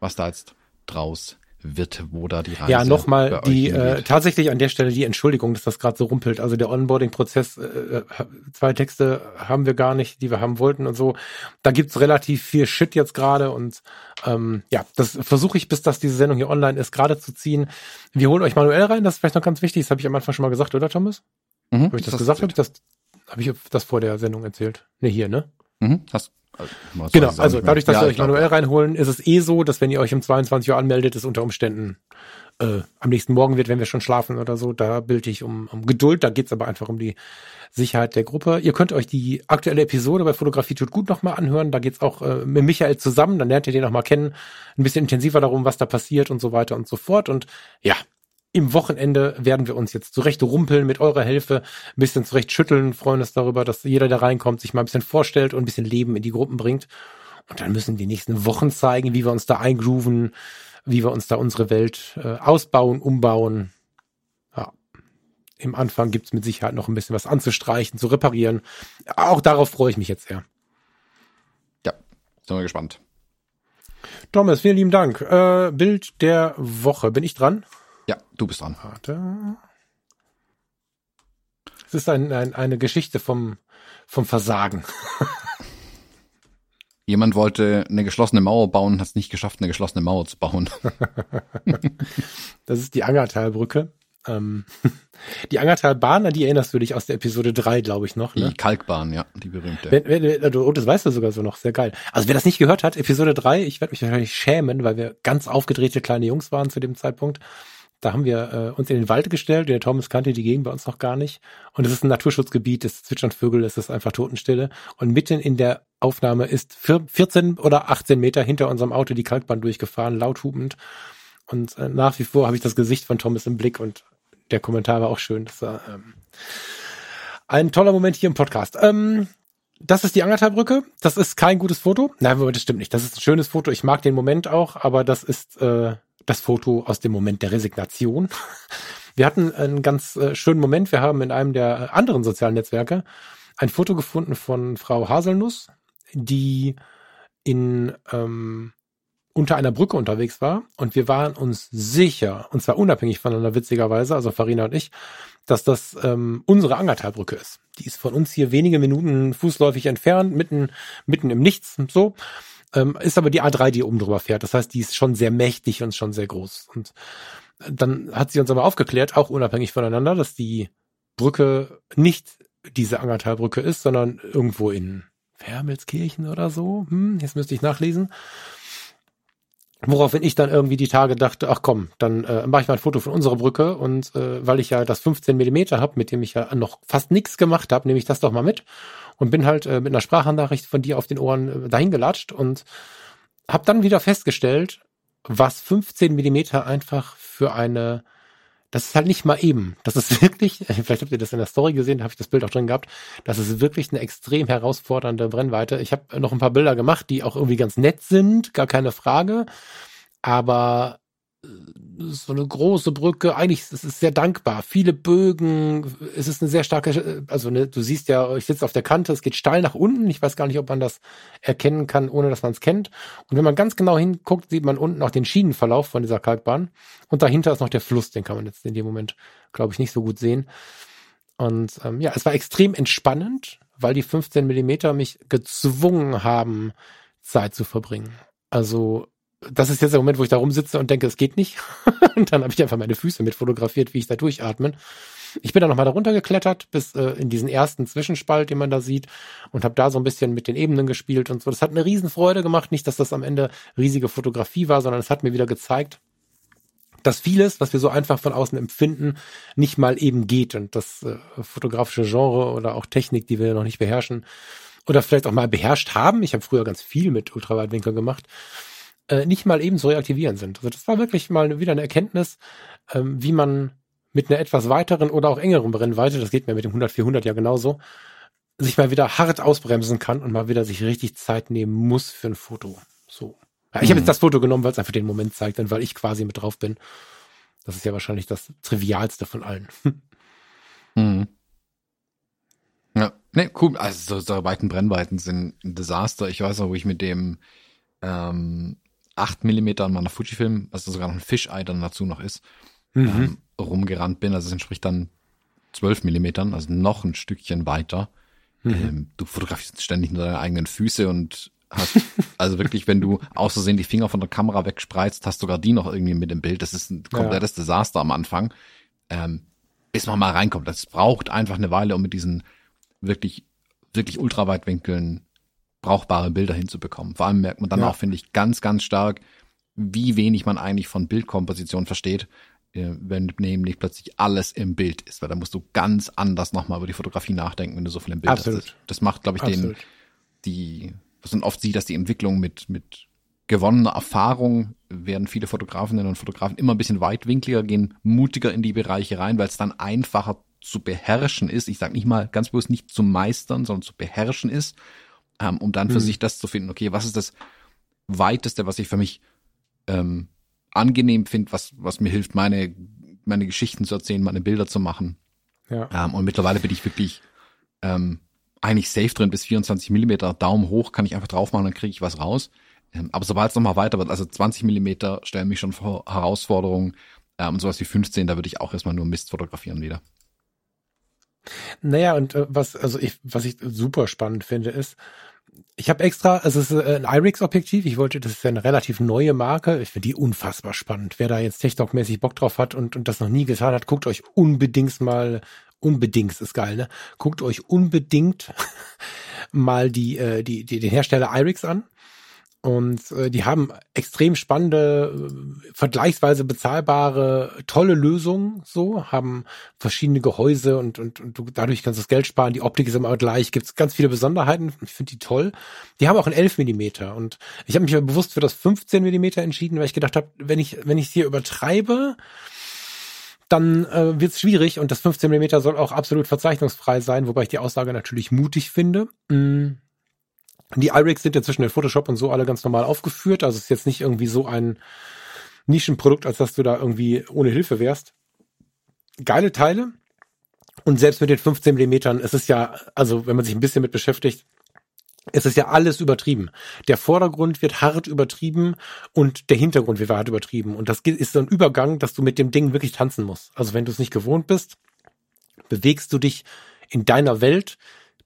was da jetzt draus wird, wo da die Reise Ja, nochmal die äh, tatsächlich an der Stelle die Entschuldigung, dass das gerade so rumpelt. Also der Onboarding-Prozess, äh, äh, zwei Texte haben wir gar nicht, die wir haben wollten und so. Da gibt's relativ viel Shit jetzt gerade und ähm, ja, das versuche ich, bis dass diese Sendung hier online ist, gerade zu ziehen. Wir holen euch manuell rein, das ist vielleicht noch ganz wichtig, das habe ich am Anfang schon mal gesagt, oder Thomas? Mhm, habe ich das, das gesagt? Habe ich das, hab ich das vor der Sendung erzählt? Ne, hier, ne? Mhm, hast, genau, also dadurch, dass ja, wir euch manuell reinholen, ist es eh so, dass wenn ihr euch um 22 Uhr anmeldet, es unter Umständen äh, am nächsten Morgen wird, wenn wir schon schlafen oder so. Da bilde ich um, um Geduld, da geht's aber einfach um die Sicherheit der Gruppe. Ihr könnt euch die aktuelle Episode bei Fotografie tut gut nochmal anhören. Da geht's auch äh, mit Michael zusammen, dann lernt ihr den nochmal kennen. Ein bisschen intensiver darum, was da passiert und so weiter und so fort. Und ja, im Wochenende werden wir uns jetzt zurecht rumpeln mit eurer Hilfe, ein bisschen zurecht schütteln, freuen uns darüber, dass jeder, der reinkommt, sich mal ein bisschen vorstellt und ein bisschen Leben in die Gruppen bringt. Und dann müssen die nächsten Wochen zeigen, wie wir uns da eingrooven, wie wir uns da unsere Welt äh, ausbauen, umbauen. Ja. Im Anfang gibt's mit Sicherheit noch ein bisschen was anzustreichen, zu reparieren. Auch darauf freue ich mich jetzt sehr. Ja, sind wir gespannt. Thomas, vielen lieben Dank. Äh, Bild der Woche. Bin ich dran? Ja, du bist dran. Warte. Es ist ein, ein, eine Geschichte vom, vom Versagen. <laughs> Jemand wollte eine geschlossene Mauer bauen und hat es nicht geschafft, eine geschlossene Mauer zu bauen. das ist die Angertalbrücke. Ähm, <laughs> die Angertalbahn, an die erinnerst du dich aus der Episode 3, glaube ich, noch. Ne? Die Kalkbahn, ja, die berühmte. Wenn, wenn, oh, das weißt du sogar so noch, sehr geil. Also wer das nicht gehört hat, Episode 3, ich werde mich wahrscheinlich schämen, weil wir ganz aufgedrehte kleine Jungs waren zu dem Zeitpunkt. Da haben wir äh, uns in den Wald gestellt. Der Thomas kannte die Gegend bei uns noch gar nicht. Und es ist ein Naturschutzgebiet, es zwitschern Vögel, es ist einfach Totenstille. Und mitten in der Aufnahme ist 14 oder 18 Meter hinter unserem Auto die Kalkbahn durchgefahren, laut hupend. Und äh, nach wie vor habe ich das Gesicht von Thomas im Blick und der Kommentar war auch schön. Das war ähm, ein toller Moment hier im Podcast. Ähm, das ist die Angertalbrücke. Das ist kein gutes Foto. Nein, das stimmt nicht. Das ist ein schönes Foto. Ich mag den Moment auch, aber das ist äh, das Foto aus dem Moment der Resignation. Wir hatten einen ganz äh, schönen Moment. Wir haben in einem der anderen sozialen Netzwerke ein Foto gefunden von Frau Haselnuss, die in ähm, unter einer Brücke unterwegs war und wir waren uns sicher, und zwar unabhängig voneinander witzigerweise, also Farina und ich, dass das ähm, unsere Angertalbrücke ist. Die ist von uns hier wenige Minuten fußläufig entfernt, mitten, mitten im Nichts, so. Ähm, ist aber die A3, die oben drüber fährt. Das heißt, die ist schon sehr mächtig und schon sehr groß. Und dann hat sie uns aber aufgeklärt, auch unabhängig voneinander, dass die Brücke nicht diese Angertalbrücke ist, sondern irgendwo in Wermelskirchen oder so. Hm, jetzt müsste ich nachlesen. Woraufhin ich dann irgendwie die Tage dachte, ach komm, dann äh, mache ich mal ein Foto von unserer Brücke und äh, weil ich ja das 15 Millimeter habe, mit dem ich ja noch fast nichts gemacht habe, nehme ich das doch mal mit und bin halt äh, mit einer Sprachnachricht von dir auf den Ohren äh, dahin gelatscht und habe dann wieder festgestellt, was 15 Millimeter einfach für eine das ist halt nicht mal eben. Das ist <laughs> wirklich, vielleicht habt ihr das in der Story gesehen, da habe ich das Bild auch drin gehabt. Das ist wirklich eine extrem herausfordernde Brennweite. Ich habe noch ein paar Bilder gemacht, die auch irgendwie ganz nett sind, gar keine Frage. Aber so eine große Brücke. Eigentlich ist es sehr dankbar. Viele Bögen. Es ist eine sehr starke, also ne, du siehst ja, ich sitze auf der Kante, es geht steil nach unten. Ich weiß gar nicht, ob man das erkennen kann, ohne dass man es kennt. Und wenn man ganz genau hinguckt, sieht man unten auch den Schienenverlauf von dieser Kalkbahn. Und dahinter ist noch der Fluss, den kann man jetzt in dem Moment, glaube ich, nicht so gut sehen. Und ähm, ja, es war extrem entspannend, weil die 15 Millimeter mich gezwungen haben, Zeit zu verbringen. Also das ist jetzt der Moment, wo ich da rumsitze und denke, es geht nicht. <laughs> und dann habe ich einfach meine Füße mit fotografiert, wie ich da durchatmen. Ich bin dann nochmal da runtergeklettert bis äh, in diesen ersten Zwischenspalt, den man da sieht und habe da so ein bisschen mit den Ebenen gespielt und so. Das hat eine Riesenfreude gemacht. Nicht, dass das am Ende riesige Fotografie war, sondern es hat mir wieder gezeigt, dass vieles, was wir so einfach von außen empfinden, nicht mal eben geht und das äh, fotografische Genre oder auch Technik, die wir noch nicht beherrschen oder vielleicht auch mal beherrscht haben. Ich habe früher ganz viel mit Ultraweitwinkel gemacht äh, nicht mal eben zu reaktivieren sind. Also das war wirklich mal wieder eine Erkenntnis, ähm, wie man mit einer etwas weiteren oder auch engeren Brennweite, das geht mir mit dem 100-400 ja genauso, sich mal wieder hart ausbremsen kann und mal wieder sich richtig Zeit nehmen muss für ein Foto. So. Ja, ich habe mhm. jetzt das Foto genommen, weil es einfach den Moment zeigt und weil ich quasi mit drauf bin. Das ist ja wahrscheinlich das Trivialste von allen. <laughs> Mhm. Ja, ne, cool. Also so, so weiten Brennweiten sind ein Desaster. Ich weiß auch, wo ich mit dem ähm, 8 mm an meiner Fujifilm, also sogar noch ein Fischei dann dazu noch ist, mhm. ähm, rumgerannt bin. Also es entspricht dann 12 mm, also noch ein Stückchen weiter. Mhm. Ähm, du fotografierst ständig nur deine eigenen Füße und hast, <laughs> also wirklich, wenn du außersehen die Finger von der Kamera wegspreizt, hast sogar die noch irgendwie mit im Bild. Das ist ein komplettes ja. Desaster am Anfang. Ähm, bis man mal reinkommt. Das braucht einfach eine Weile, um mit diesen wirklich, wirklich Ultraweitwinkeln brauchbare Bilder hinzubekommen. Vor allem merkt man dann ja. auch, finde ich, ganz, ganz stark, wie wenig man eigentlich von Bildkomposition versteht, äh, wenn nämlich plötzlich alles im Bild ist, weil da musst du ganz anders nochmal über die Fotografie nachdenken, wenn du so viel im Bild Absolut. hast. Das macht, glaube ich, Absolut. den, die, was man oft sieht, dass die Entwicklung mit, mit gewonnener Erfahrung werden viele Fotografinnen und Fotografen immer ein bisschen weitwinkliger, gehen mutiger in die Bereiche rein, weil es dann einfacher zu beherrschen ist. Ich sage nicht mal ganz bewusst nicht zu meistern, sondern zu beherrschen ist ähm, um dann für mhm. sich das zu finden, okay, was ist das weiteste, was ich für mich ähm, angenehm finde, was, was mir hilft, meine, meine Geschichten zu erzählen, meine Bilder zu machen. Ja. Ähm, und mittlerweile bin ich wirklich ähm, eigentlich safe drin, bis 24 Millimeter Daumen hoch kann ich einfach drauf machen, dann kriege ich was raus. Ähm, aber sobald es nochmal weiter wird, also 20 Millimeter stellen mich schon vor Herausforderungen ähm, und sowas wie 15, da würde ich auch erstmal nur Mist fotografieren wieder. Naja, und äh, was, also ich, was ich super spannend finde, ist, ich habe extra, also es ist äh, ein IRIX-Objektiv. Ich wollte, das ist ja eine relativ neue Marke. Ich finde die unfassbar spannend. Wer da jetzt TechDoc-mäßig Bock drauf hat und, und das noch nie getan hat, guckt euch unbedingt mal, unbedingt ist geil, ne? Guckt euch unbedingt <laughs> mal die, äh, die, die, den Hersteller IRIX an. Und äh, die haben extrem spannende, äh, vergleichsweise bezahlbare, tolle Lösungen, so, haben verschiedene Gehäuse und, und, und du, dadurch kannst du das Geld sparen. Die Optik ist immer gleich, gibt's ganz viele Besonderheiten. Ich finde die toll. Die haben auch einen 11 Millimeter und ich habe mich bewusst für das 15 Millimeter entschieden, weil ich gedacht habe, wenn ich, wenn ich hier übertreibe, dann äh, wird es schwierig und das 15 Millimeter soll auch absolut verzeichnungsfrei sein, wobei ich die Aussage natürlich mutig finde. Mm die iRigs sind inzwischen in Photoshop und so alle ganz normal aufgeführt. Also es ist jetzt nicht irgendwie so ein Nischenprodukt, als dass du da irgendwie ohne Hilfe wärst. Geile Teile. Und selbst mit den 15 Millimetern, es ist ja, also wenn man sich ein bisschen mit beschäftigt, es ist ja alles übertrieben. Der Vordergrund wird hart übertrieben und der Hintergrund wird hart übertrieben. Und das ist so ein Übergang, dass du mit dem Ding wirklich tanzen musst. Also wenn du es nicht gewohnt bist, bewegst du dich in deiner Welt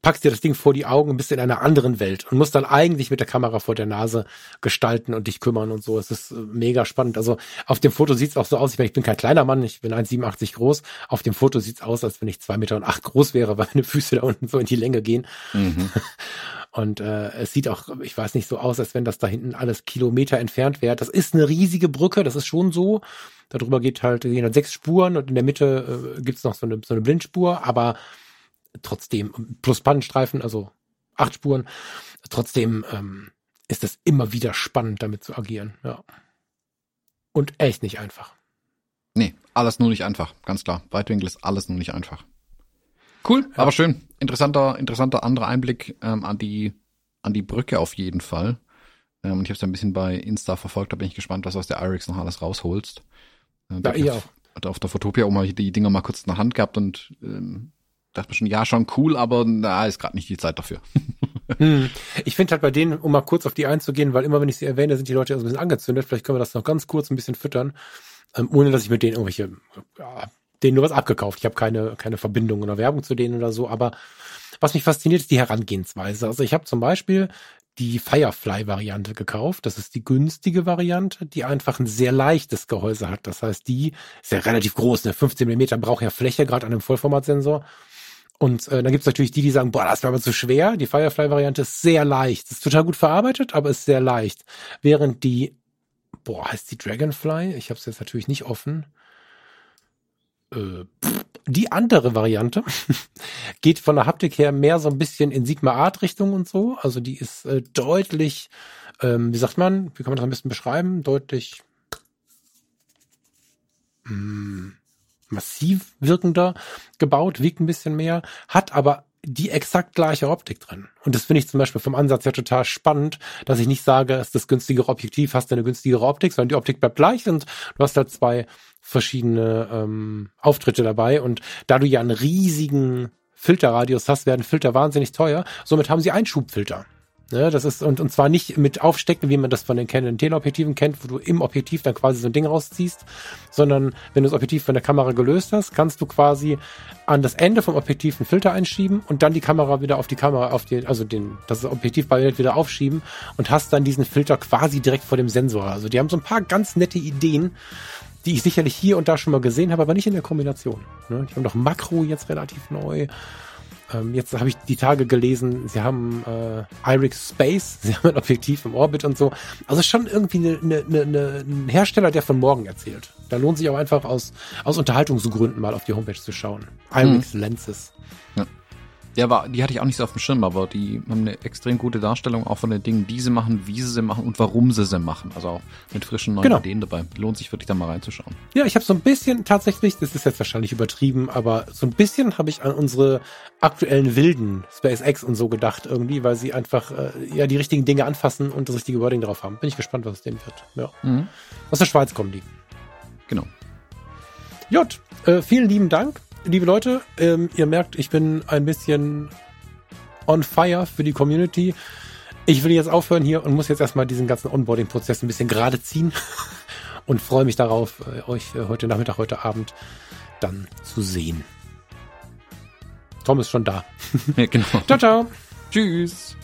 packst dir das Ding vor die Augen und bist in einer anderen Welt und musst dann eigentlich mit der Kamera vor der Nase gestalten und dich kümmern und so. Es ist äh, mega spannend. Also auf dem Foto sieht's auch so aus. Ich, meine, ich bin kein kleiner Mann, ich bin 1,87 groß. Auf dem Foto sieht's aus, als wenn ich zwei Meter und acht groß wäre, <laughs> weil meine Füße da unten so in die Länge gehen. Mhm. <laughs> Und äh, es sieht auch, ich weiß nicht, so aus, als wenn das da hinten alles Kilometer entfernt wäre. Das ist eine riesige Brücke, das ist schon so. Darüber geht halt gehen halt sechs Spuren und in der Mitte äh, gibt's noch so eine, so eine Blindspur, aber trotzdem, plus Pannenstreifen, also acht Spuren, trotzdem ähm, ist es immer wieder spannend, damit zu agieren. Ja. Und echt nicht einfach. Nee, alles nur nicht einfach, ganz klar. Weitwinkel ist alles nur nicht einfach. Cool, ja. aber schön. Interessanter, interessanter anderer Einblick ähm, an die an die Brücke auf jeden Fall. Ähm, und ich habe es ein bisschen bei Insta verfolgt, da bin ich gespannt, was aus der IRIX noch alles rausholst. Äh, ja, ich auch. Hat auf der Fotopia auch mal die Dinger mal kurz in der Hand gehabt und ähm, dachte mir schon, ja, schon cool, aber na, ist gerade nicht die Zeit dafür. <laughs> hm. Ich finde halt bei denen, um mal kurz auf die einzugehen, weil immer wenn ich sie erwähne, sind die Leute also ein bisschen angezündet. Vielleicht können wir das noch ganz kurz ein bisschen füttern, ähm, ohne dass ich mit denen irgendwelche ja, denen nur was abgekauft. Ich habe keine, keine Verbindung oder Werbung zu denen oder so, aber was mich fasziniert, ist die Herangehensweise. Also ich habe zum Beispiel die Firefly-Variante gekauft. Das ist die günstige Variante, die einfach ein sehr leichtes Gehäuse hat. Das heißt, die ist ja relativ groß, ne? 15 Millimeter braucht ja Fläche, gerade an einem Vollformatsensor. Und äh, dann gibt's natürlich die, die sagen, boah, das wäre aber zu schwer. Die Firefly-Variante ist sehr leicht. Ist total gut verarbeitet, aber ist sehr leicht. Während die, boah, heißt die Dragonfly? Ich habe es jetzt natürlich nicht offen. Äh, die andere Variante <laughs> geht von der Haptik her mehr so ein bisschen in Sigma Art Richtung und so. Also die ist äh, deutlich, ähm, wie sagt man, wie kann man das am besten beschreiben? Deutlich mh, hm, massiv wirkender gebaut, wiegt ein bisschen mehr, hat aber die exakt gleiche Optik drin. Und das finde ich zum Beispiel vom Ansatz her total spannend, dass ich nicht sage, ist das günstigere Objektiv, hast du eine günstigere Optik, sondern die Optik bleibt gleich und du hast da zwei verschiedene ähm, Auftritte dabei. Und da du ja einen riesigen Filterradius hast, werden Filter wahnsinnig teuer. Somit haben sie Einschubfilter. Ne, das ist, und, und zwar nicht mit Aufstecken, wie man das von den Canon Teleobjektiven kennt, wo du im Objektiv dann quasi so ein Ding rausziehst, sondern wenn du das Objektiv von der Kamera gelöst hast, kannst du quasi an das Ende vom Objektiv einen Filter einschieben und dann die Kamera wieder auf die Kamera, auf die, also den, das Objektiv wieder aufschieben und hast dann diesen Filter quasi direkt vor dem Sensor. Also die haben so ein paar ganz nette Ideen, die ich sicherlich hier und da schon mal gesehen habe, aber nicht in der Kombination. Ne? Die haben doch Makro jetzt relativ neu. Ähm, jetzt habe ich die Tage gelesen, sie haben äh, IRIX Space, <laughs> sie haben ein Objektiv im Orbit und so. Also schon irgendwie eine, eine, eine, ein Hersteller, der von morgen erzählt. Da lohnt sich auch einfach aus, aus Unterhaltungsgründen mal auf die Homepage zu schauen. IRIX hm. Lenses. Ja. Ja, war, die hatte ich auch nicht so auf dem Schirm, aber die haben eine extrem gute Darstellung auch von den Dingen, die sie machen, wie sie sie machen und warum sie sie machen. Also auch mit frischen neuen genau. Ideen dabei. Lohnt sich wirklich da mal reinzuschauen. Ja, ich habe so ein bisschen tatsächlich, das ist jetzt wahrscheinlich übertrieben, aber so ein bisschen habe ich an unsere aktuellen wilden SpaceX und so gedacht irgendwie, weil sie einfach äh, ja die richtigen Dinge anfassen und das richtige Wording drauf haben. Bin ich gespannt, was es denen wird. Ja. Mhm. Aus der Schweiz kommen die. Genau. Jut, äh, vielen lieben Dank liebe Leute, ähm, ihr merkt, ich bin ein bisschen on fire für die Community. Ich will jetzt aufhören hier und muss jetzt erstmal diesen ganzen Onboarding-Prozess ein bisschen gerade ziehen <laughs> und freue mich darauf, äh, euch äh, heute Nachmittag, heute Abend dann zu sehen. Tom ist schon da. Ja, genau. Ciao, ciao. Tschüss.